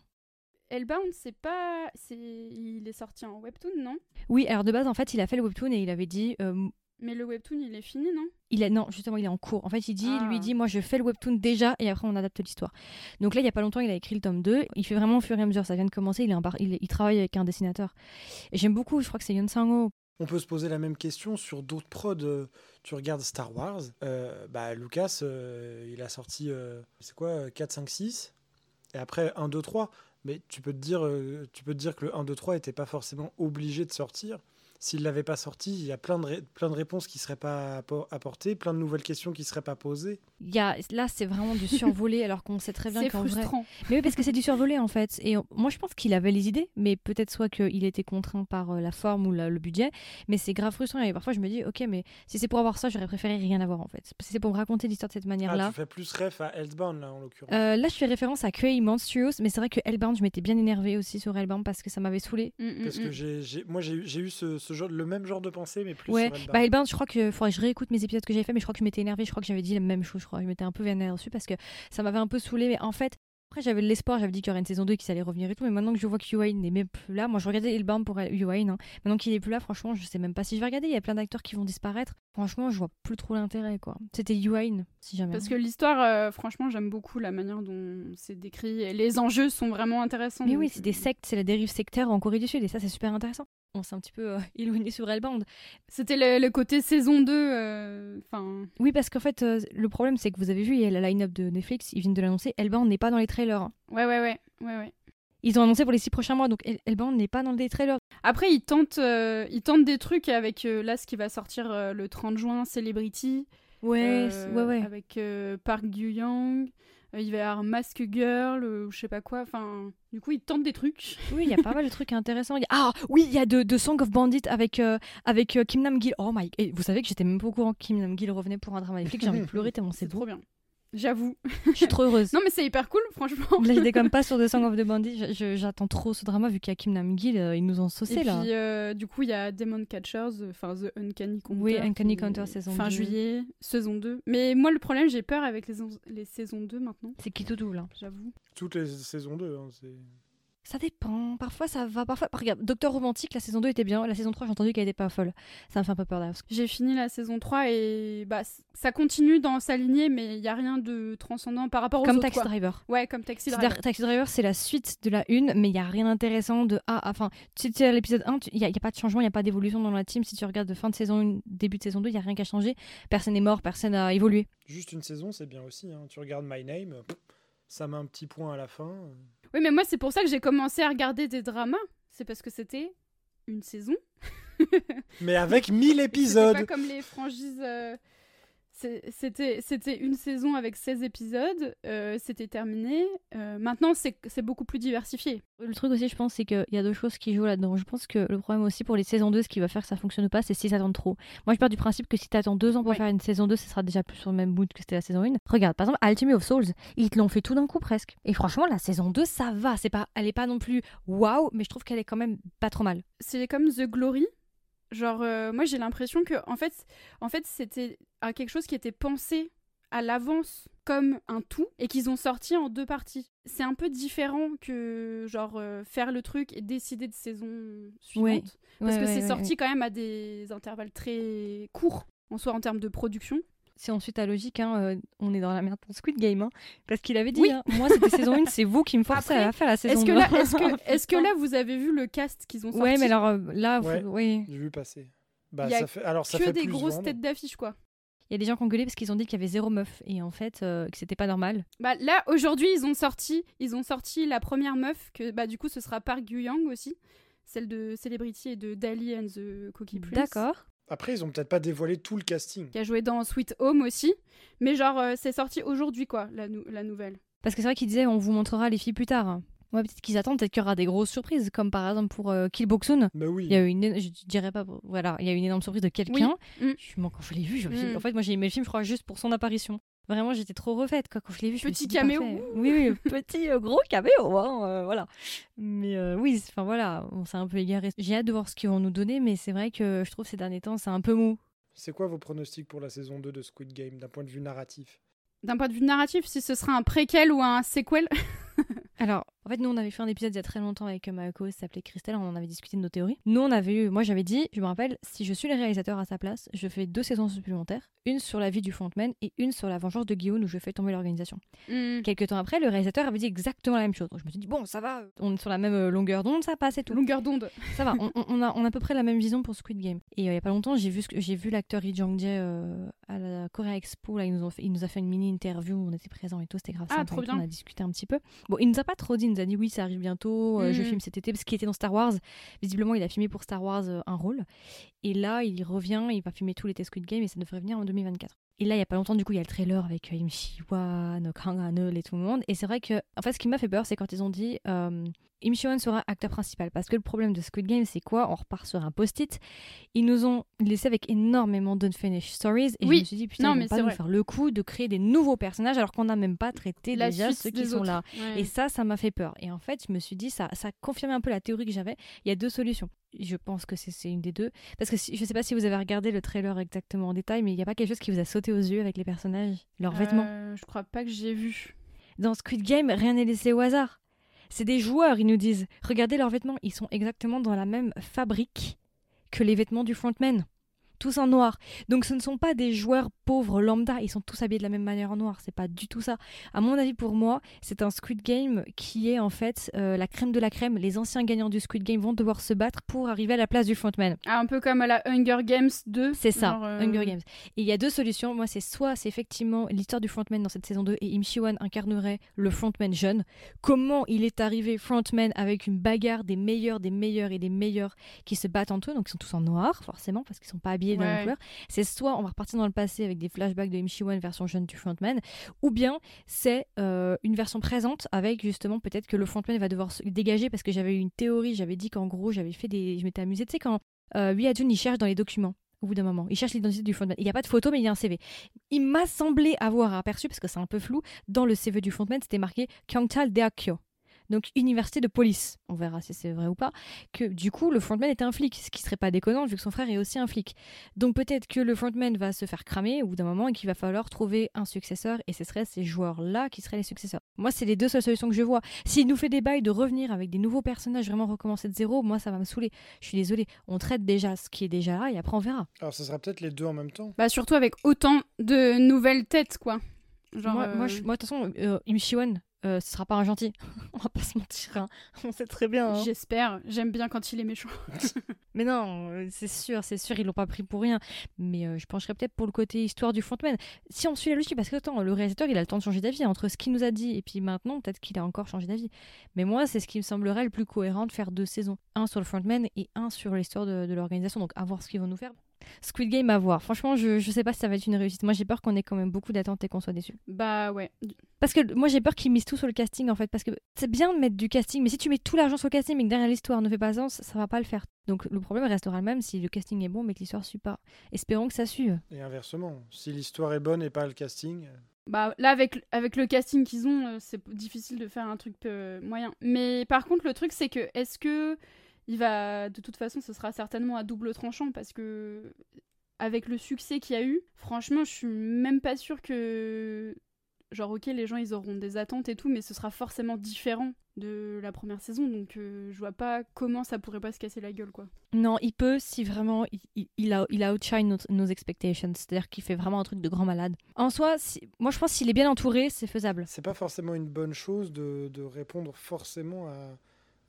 Hellbound, c'est pas... c'est Il est sorti en webtoon, non? Oui, alors de base, en fait, il a fait le webtoon et il avait dit. euh, Mais le webtoon, il est fini, non? Il est, non, justement, il est en cours. En fait, il dit, Ah. lui il dit, moi, je fais le webtoon déjà et après, on adapte l'histoire. Donc là, il y a pas longtemps, il a écrit le tome 2. Il fait vraiment au fur et à mesure. Ça vient de commencer. Il, est un par- il, il travaille avec un dessinateur. Et j'aime beaucoup, je crois que c'est Yun Sang-ho. On peut se poser la même question sur d'autres prods. Tu regardes Star Wars, euh, bah, Lucas, euh, il a sorti, euh, c'est quoi, euh, 4, 5, 6 Et après 1, 2, 3. Mais tu peux te dire, tu peux te dire que le 1, 2, 3 n'était pas forcément obligé de sortir. S'il l'avait pas sorti, il y a plein de, ré- plein de réponses qui seraient pas appo- apportées, plein de nouvelles questions qui seraient pas posées. Il y a, là, c'est vraiment du survolé, (laughs) alors qu'on sait très bien C'est qu'en vrai. frustrant. Mais oui, parce que c'est du survolé en fait. Et on- moi, je pense qu'il avait les idées, mais peut-être soit qu'il était contraint par euh, la forme ou la- le budget. Mais c'est grave frustrant. Et parfois, je me dis, ok, mais si c'est pour avoir ça, j'aurais préféré rien avoir en fait. Si c'est pour me raconter l'histoire de cette Ah, manière-là. tu fais plus ref à Earthbound, là, en l'occurrence. Euh, là, je fais référence à Kei Monstrous, mais c'est vrai que Hellbound, je m'étais bien énervée aussi sur Hellbound parce que ça m'avait saoulé. Mm, mm, Parce mm. que j'ai, j'ai- moi, j'ai eu, j'ai eu ce, ce genre, le même genre de pensée, mais plus Ouais, sur bah Hellbound, je crois que faudrait que je réécoute mes épisodes que j'ai fait, mais je crois que je m'étais énervée, je crois que j'avais dit la même chose, je crois. Je m'étais un peu vénère dessus parce que ça m'avait un peu saoulé, mais en fait. Après, j'avais de l'espoir, j'avais dit qu'il y aurait une saison 2 qui allait revenir et tout, mais maintenant que je vois que Yuan n'est même plus là, moi je regardais Hellbound pour Yuan, hein. maintenant qu'il est plus là, franchement, je sais même pas si je vais regarder, il y a plein d'acteurs qui vont disparaître, franchement, je vois plus trop l'intérêt, quoi. C'était Yuan, si jamais. Parce que l'histoire, euh, franchement, j'aime beaucoup la manière dont c'est décrit. Et les enjeux sont vraiment intéressants. Mais donc, oui, c'est des euh, sectes, c'est la dérive sectaire en Corée du Sud, et ça, c'est super intéressant. On s'est un petit peu euh, (laughs) éloigné sur Hellbound. C'était le, le côté saison 2. euh, Oui, parce qu'en fait, euh, le problème, c'est que vous avez vu, il y a la line-up de Netflix, ils viennent de l'annoncer, Hellbound n'est pas dans les trailers. ouais, ouais, ouais, ouais, ouais. Ils ont annoncé pour les six prochains mois, donc Hell- Hellbound n'est pas dans les trailers. Après, ils tentent, ils tentent des trucs avec là ce qui va sortir le 30 juin, Celebrity. Ouais, ouais, ouais. Avec Park Gyu-young. Euh, il va y avoir Mask Girl, euh, ou je sais pas quoi. Enfin, du coup, ils tentent des trucs. (laughs) Oui, il y a pas mal de trucs intéressants. Il y a- Ah oui, il y a de, de Song of Bandit avec, euh, avec Kim Nam Gil. Oh my... Et vous savez que j'étais même pas au courant que Kim Nam Gil revenait pour un drama Netflix, j'ai envie de (laughs) pleurer tellement c'est C'est beau. trop bien. J'avoue. Je suis trop heureuse. (laughs) Non, mais c'est hyper cool, franchement. Là, je (laughs) déconne pas sur The Song of the Bandit. J'attends trop ce drama vu qu'il y a Kim Nam-gil, euh, ils nous ont Et saucé puis, là. euh, du coup, il y a Demon Catchers, euh, enfin The Uncanny Counter. Oui, Uncanny Counter saison Fin 2. juillet, saison 2. Mais moi, le problème, j'ai peur avec les, les saisons 2 maintenant, C'est qui tout doux là j'avoue. Toutes les saisons 2, hein, c'est... Ça dépend. Parfois ça va, parfois. Regarde, Docteur Romantique, la saison 2 était bien. La saison 3, j'ai entendu qu'elle était pas folle. Ça me fait un peu peur d'ailleurs. J'ai fini la saison 3 et bah, ça continue dans sa lignée, mais il n'y a rien de transcendant par rapport aux Comme autres. Taxi quoi. Driver. Ouais, comme Taxi C'est-à-dire, Driver. Taxi Driver, c'est la suite de la une, mais il y a rien d'intéressant de ah, enfin, si tu es à l'épisode 1, il n'y a, y a pas de changement, il n'y a pas d'évolution dans la team. Si tu regardes de fin de saison 1, début de saison 2, il n'y a rien qui a changé. Personne n'est mort, personne n'a évolué. Juste une saison, c'est bien aussi. hein. Tu regardes My Name, ça met un petit point à la fin. Oui, mais moi, c'est pour ça que j'ai commencé à regarder des dramas. C'est parce que c'était une saison. Mais avec 1000 (laughs) C'était épisodes pas comme les franchises. euh, C'était une saison avec 16 épisodes. euh, C'était terminé. Euh, maintenant, c'est beaucoup plus diversifié. Le truc aussi, je pense, c'est qu'il y a deux choses qui jouent là-dedans. Je pense que le problème aussi pour les saisons 2, ce qui va faire que ça fonctionne ou pas, c'est si ça attendent trop. Moi, je pars du principe que si t'attends deux ans pour Ouais. faire une saison 2, ce sera déjà plus sur le même mood que c'était la saison 1. Regarde, par exemple, Ultimate of Souls, ils te l'ont fait tout d'un coup presque. Et franchement, la saison 2, ça va. C'est pas, elle est pas non plus waouh, mais je trouve qu'elle est quand même pas trop mal. C'est comme The Glory. Genre, euh, moi, j'ai l'impression que, en fait, en fait c'était quelque chose qui était pensé à l'avance comme un tout et qu'ils ont sorti en deux parties. C'est un peu différent que, genre, euh, faire le truc et décider de saison suivante. Ouais. Parce Ouais, que ouais, c'est sorti quand même à des intervalles très courts, en soit en termes de production. Si on suit ta logique, hein, euh, on est dans la merde pour Squid Game. hein. parce qu'il avait dit, Oui. hein, moi c'était saison 1, c'est vous qui me forcez Après, à faire la saison Est-ce que, 2. (laughs) là, est-ce, que, est-ce que là, vous avez vu le cast qu'ils ont sorti Ouais, mais alors euh, là, faut- Ouais. oui. J'ai vu passer. Bah, Il y a ça fait... Alors, ça que fait des plus grosses vendre. têtes d'affiche, quoi. Il y a des gens qui ont gueulé parce qu'ils ont dit qu'il y avait zéro meuf et en fait euh, que c'était pas normal. Bah, là, aujourd'hui, ils ont sorti, ils ont sorti la première meuf, que bah, du coup, ce sera Park Gu-young aussi, celle de Celebrity et de Dali and the Cookie Prince. D'accord. Après, ils ont peut-être pas dévoilé tout le casting. Qui a joué dans Sweet Home aussi. Mais genre, euh, c'est sorti aujourd'hui, quoi, la, nou- la nouvelle. Parce que c'est vrai qu'ils disaient on vous montrera les filles plus tard. Ouais, peut-être qu'ils attendent, peut-être qu'il y aura des grosses surprises, comme par exemple pour euh, Kill Boksoon. Mais oui. Il y a eu une, je dirais pas, voilà, il y a eu une énorme surprise de quelqu'un. Mm. Je- moi, quand je l'ai vu, je suis- Mm. en fait, moi j'ai aimé le film, je crois, juste pour son apparition. Vraiment, j'étais trop refaite quoi. Quand je l'ai vu, Petit caméo. Oui, oui, petit euh, gros caméo, hein, euh, voilà. Mais euh, oui, c'est- enfin voilà, on s'est un peu égaré. J'ai hâte de voir ce qu'ils vont nous donner, mais c'est vrai que je trouve ces derniers temps, c'est un peu mou. C'est quoi vos pronostics pour la saison 2 de Squid Game d'un point de vue narratif? D'un point de vue narratif, si ce sera un préquel ou un sequel, Alors, en fait, nous, on avait fait un épisode il y a très longtemps avec euh, ma co qui s'appelait Christelle, on en avait discuté de nos théories. Nous, on avait eu, moi j'avais dit, je me rappelle, si je suis le réalisateur à sa place, je fais deux saisons supplémentaires, une sur la vie du frontman et une sur la vengeance de Guillaume où je fais tomber l'organisation. hmm, Quelques temps après, le réalisateur avait dit exactement la même chose. Donc je me suis dit, bon, ça va, on est sur la même euh, longueur d'onde, ça passe et tout. longueur d'onde. Ça va, on, a, on a à peu près la même vision pour Squid Game. Et euh, il y a pas longtemps, j'ai vu, j'ai l'acteur Lee Jong-jae euh, à la Korea Expo. Là, ils nous ont fait, il nous a fait une mini interview, on était présents et tout, c'était grave Ah, sympa trop bien. On a discuté un petit peu. Bon, il nous a pas trop dit, il nous a dit oui, ça arrive bientôt, euh, je Mhm. filme cet été parce qu'il était dans Star Wars. Visiblement, il a filmé pour Star Wars euh, un rôle. Et là, il revient, il va filmer tous les Squid Game et ça devrait venir en 2024. Et là, il y a pas longtemps, du coup, il y a le trailer avec euh, Im Shi-wan, Kang Han-eul et tout le monde. Et c'est vrai que, en fait, ce qui m'a fait peur, c'est quand ils ont dit euh, Im Shi-wan sera acteur principal. Parce que le problème de Squid Game, c'est quoi? On repart sur un post-it. Ils nous ont laissé avec énormément d'unfinished stories. Et Oui. je me suis dit, putain, Non, ils vont pas nous vrai. faire le coup de créer des nouveaux personnages alors qu'on n'a même pas traité La déjà ceux qui sont là. Ouais. Et ça, ça m'a fait peur. Et en fait, je me suis dit, ça, ça confirmait un peu la théorie que j'avais. Il y a deux solutions. Je pense que c'est une des deux. Parce que si- je sais pas si vous avez regardé le trailer exactement en détail, mais il n'y a pas quelque chose qui vous a sauté aux yeux avec les personnages, leurs vêtements? Euh, je crois pas que j'ai vu. Dans Squid Game, rien n'est laissé au hasard. C'est des joueurs, ils nous disent. Regardez leurs vêtements, ils sont exactement dans la même fabrique que les vêtements du frontman. Tous en noir. Donc ce ne sont pas des joueurs pauvres lambda, ils sont tous habillés de la même manière en noir. C'est pas du tout ça. À mon avis, pour moi, c'est un Squid Game qui est en fait euh, la crème de la crème. Les anciens gagnants du Squid Game vont devoir se battre pour arriver à la place du frontman. Ah, un peu comme à la Hunger Games 2. C'est ça, euh, Hunger Games. Et il y a deux solutions. Moi, c'est soit c'est effectivement l'histoire du frontman dans cette saison 2 et Im Shi-wan incarnerait le frontman jeune. Comment il est arrivé frontman avec une bagarre des meilleurs, des meilleurs et des meilleurs qui se battent entre eux. Donc ils sont tous en noir, forcément, parce qu'ils sont pas habillés couleur. C'est soit on va repartir dans le passé avec des flashbacks de Im Shi-wan version jeune du frontman, ou bien c'est euh, une version présente avec justement peut-être que le frontman va devoir se dégager parce que j'avais eu une théorie, j'avais dit qu'en gros j'avais fait des, je m'étais amusée, tu sais quand euh, Lee Ha-jun il cherche dans les documents au bout d'un moment. Il cherche l'identité du frontman. Il n'y a pas de photo, mais il y a un CV. Il m'a semblé avoir aperçu, parce que c'est un peu flou, dans le CV du frontman, c'était marqué Kyungtal Deakyo donc université de police, on verra si c'est vrai ou pas, que du coup le frontman était un flic, ce qui serait pas déconnant vu que son frère est aussi un flic. Donc peut-être que le frontman va se faire cramer au bout d'un moment et qu'il va falloir trouver un successeur et ce seraient ces joueurs-là qui seraient les successeurs. Moi, c'est les deux seules solutions que je vois. S'il nous fait des bails de revenir avec des nouveaux personnages, vraiment recommencer de zéro, moi ça va me saouler. Je suis désolée, on traite déjà ce qui est déjà là et après on verra. Alors ça sera peut-être les deux en même temps. Bah surtout avec autant de nouvelles têtes quoi. Genre, moi, moi, de toute façon, euh, euh, ce sera pas un gentil. (laughs) On va pas se mentir, hein. (laughs) on sait très bien. Hein. J'espère, j'aime bien quand il est méchant. (laughs) mais non, euh, c'est sûr, c'est sûr, ils l'ont pas pris pour rien. Mais euh, je pencherais peut-être pour le côté histoire du frontman. Si on suit la logique, parce que attends, le réalisateur, il a le temps de changer d'avis entre ce qu'il nous a dit et puis maintenant, peut-être qu'il a encore changé d'avis. Mais moi, c'est ce qui me semblerait le plus cohérent de faire deux saisons. Un sur le frontman et un sur l'histoire de, de l'organisation. Donc à voir ce qu'ils vont nous faire. Squid Game à voir. Franchement, je, je sais pas si ça va être une réussite. Moi, j'ai peur qu'on ait quand même beaucoup d'attentes et qu'on soit déçus. Bah ouais. Parce que moi, j'ai peur qu'ils misent tout sur le casting en fait. Parce que c'est bien de mettre du casting, mais si tu mets tout l'argent sur le casting mais que derrière l'histoire ne fait pas sens, ça va pas le faire. Donc le problème restera le même si le casting est bon mais que l'histoire suit pas. Espérons que ça suive. Et inversement, si l'histoire est bonne et pas le casting. Euh, bah là avec avec le casting qu'ils ont, euh, c'est difficile de faire un truc euh, moyen. Mais par contre, le truc c'est que est-ce que il va de toute façon, ce sera certainement à double tranchant parce que avec le succès qu'il y a eu, franchement, je suis même pas sûre que. Genre, ok, les gens ils auront des attentes et tout, mais ce sera forcément différent de la première saison, donc euh, je vois pas comment ça pourrait pas se casser la gueule, quoi. Non, il peut si vraiment il, il, a, il outshine nos, expectations, c'est-à-dire qu'il fait vraiment un truc de grand malade. En soi, moi je pense s'il est bien entouré, c'est faisable. C'est pas forcément une bonne chose de, de répondre forcément à,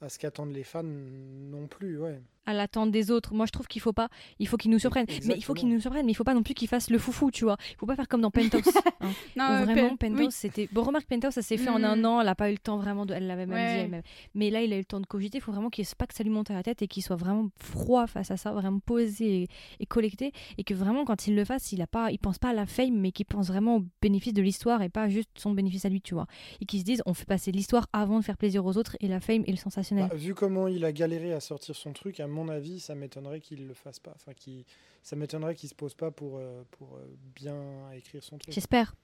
à ce qu'attendent les fans non plus, ouais à l'attente des autres. Moi, je trouve qu'il faut pas. Il faut qu'il nous surprenne. Mais il faut qu'il nous surprenne. Mais il faut pas non plus qu'il fasse le foufou, tu vois. Il faut pas faire comme dans (laughs) Penthouse. Hein. non, vraiment, Penthouse, c'était. Bon, remarque, Penthouse, ça s'est fait en un mm. an. Elle a pas eu le temps vraiment de. Elle l'avait même dit. Mais là, il a eu le temps de cogiter. Il faut vraiment qu'il pas que ça lui monte à la tête et qu'il soit vraiment froid face à ça, vraiment posé et, collecté. Et que vraiment, quand il le fasse, il a pas, il pense pas à la fame, mais qu'il pense vraiment au bénéfice de l'histoire et pas juste son bénéfice à lui, tu vois. Et qu'il se dise, on fait passer l'histoire avant de faire plaisir aux autres et la fame et le sensationnel. Bah, vu comment il a galéré à sortir son truc, à mon avis, ça m'étonne m'étonnerait qu'il le fasse pas. Enfin, qui, ça m'étonnerait qu'il se pose pas pour, euh, pour euh, bien écrire son truc. J'espère.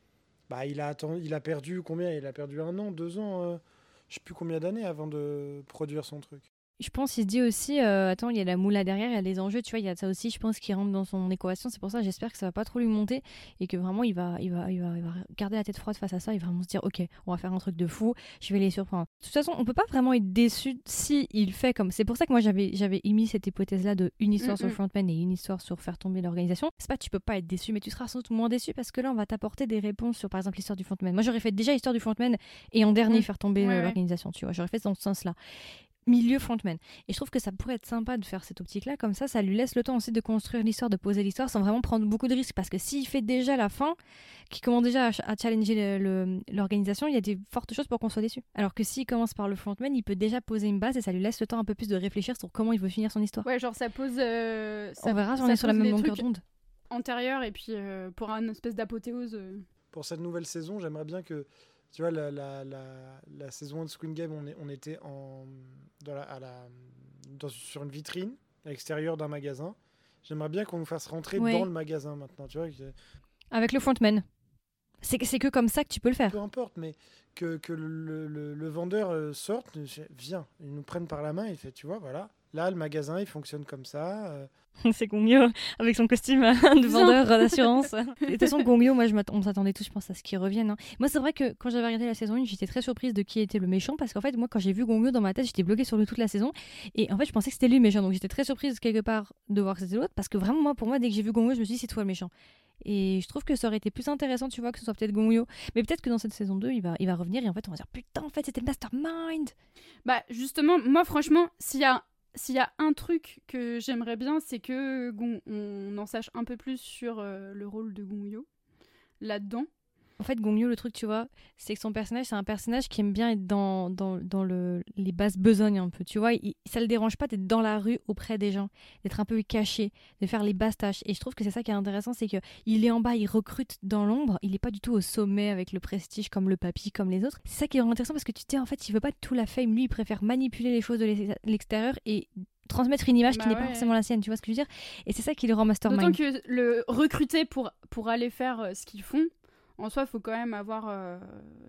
Bah, il a attendu, il a perdu combien? Il a perdu un an, deux ans, euh, je sais plus combien d'années avant de produire son truc je pense qu'il se dit aussi, euh, attends, il y a la moula derrière, il y a les enjeux, tu vois, il y a ça aussi, je pense, qui rentre dans son équation. C'est pour ça, j'espère que ça va pas trop lui monter et que vraiment il va, il va, il va, il va garder la tête froide face à ça. Il va vraiment se dire, ok, on va faire un truc de fou, je vais les surprendre. De toute façon, on peut pas vraiment être déçu si il fait comme. C'est pour ça que moi j'avais, j'avais émis cette hypothèse-là de une histoire sur le frontman et une histoire sur faire tomber l'organisation. C'est pas, tu peux pas être déçu, mais tu seras sans doute moins déçu parce que là, on va t'apporter des réponses sur, par exemple, l'histoire du frontman. Moi, j'aurais fait déjà l'histoire du frontman et en dernier mm. faire tomber l'organisation, tu vois. J'aurais fait dans ce sens-là milieu frontman. Et je trouve que ça pourrait être sympa de faire cette optique-là, comme ça, ça lui laisse le temps aussi de construire l'histoire, de poser l'histoire, sans vraiment prendre beaucoup de risques. Parce que s'il fait déjà la fin, qui commence déjà à, challenger l'organisation, il y a des fortes choses pour qu'on soit déçu. Alors que s'il commence par le frontman, il peut déjà poser une base et ça lui laisse le temps un peu plus de réfléchir sur comment il veut finir son histoire. Ouais, genre ça pose. Euh, on verra si on est sur la même longueur d'onde. Antérieur et puis euh, pour un espèce d'apothéose. Euh. Pour cette nouvelle saison, j'aimerais bien que tu vois, la, la, la, saison de Squid Game, on, est, on était en, dans à la, dans, sur une vitrine à l'extérieur d'un magasin. J'aimerais bien qu'on nous fasse rentrer dans le magasin maintenant. Tu vois, Avec le frontman. C'est que comme ça que tu peux le faire. Peu importe, mais que, que le, le, le, vendeur euh, sorte, viens, il nous prenne par la main, il fait, tu vois, voilà, là, le magasin, il fonctionne comme ça. Euh, (laughs) c'est Gongyo avec son costume (laughs) de vendeur d'assurance. (laughs) de toute façon, Gongyo, moi, je on s'attendait tous, je pense, à ce qu'il revienne. Hein. Moi, c'est vrai que quand j'avais regardé la saison 1, j'étais très surprise de qui était le méchant parce qu'en fait, moi, quand j'ai vu Gongyo dans ma tête, j'étais bloquée sur lui toute la saison. Et en fait, je pensais que c'était lui le méchant. Donc, j'étais très surprise quelque part de voir que c'était l'autre parce que vraiment, moi, pour moi, dès que j'ai vu Gongyo, je me suis dit, c'est toi le méchant. Et je trouve que ça aurait été plus intéressant, tu vois, que ce soit peut-être Gongyo. Mais peut-être que dans cette saison 2, il va, il va revenir et en fait, on va dire putain, en fait, c'était le mastermind. Bah, justement, moi, franchement, s'il y a s'il y a un truc que j'aimerais bien, c'est que on en sache un peu plus sur euh, le rôle de Gongyo là-dedans. En fait, Gongyo, le truc, tu vois, c'est que son personnage, c'est un personnage qui aime bien être dans, dans, dans le, les basses besognes un peu. Tu vois, il, ça le dérange pas d'être dans la rue auprès des gens, d'être un peu caché, de faire les basses tâches. Et je trouve que c'est ça qui est intéressant, c'est qu'il est en bas, il recrute dans l'ombre, il n'est pas du tout au sommet avec le prestige comme le papy, comme les autres. C'est ça qui est intéressant parce que tu sais, en fait, il veut pas tout la fame. Lui, il préfère manipuler les choses de l'extérieur et transmettre une image qui Bah n'est pas forcément la sienne, tu vois ce que je veux dire? Et c'est ça qui le rend D'autant mastermind. que le recruter pour, pour aller faire euh, ce qu'ils font, en soi, il faut quand même avoir, euh,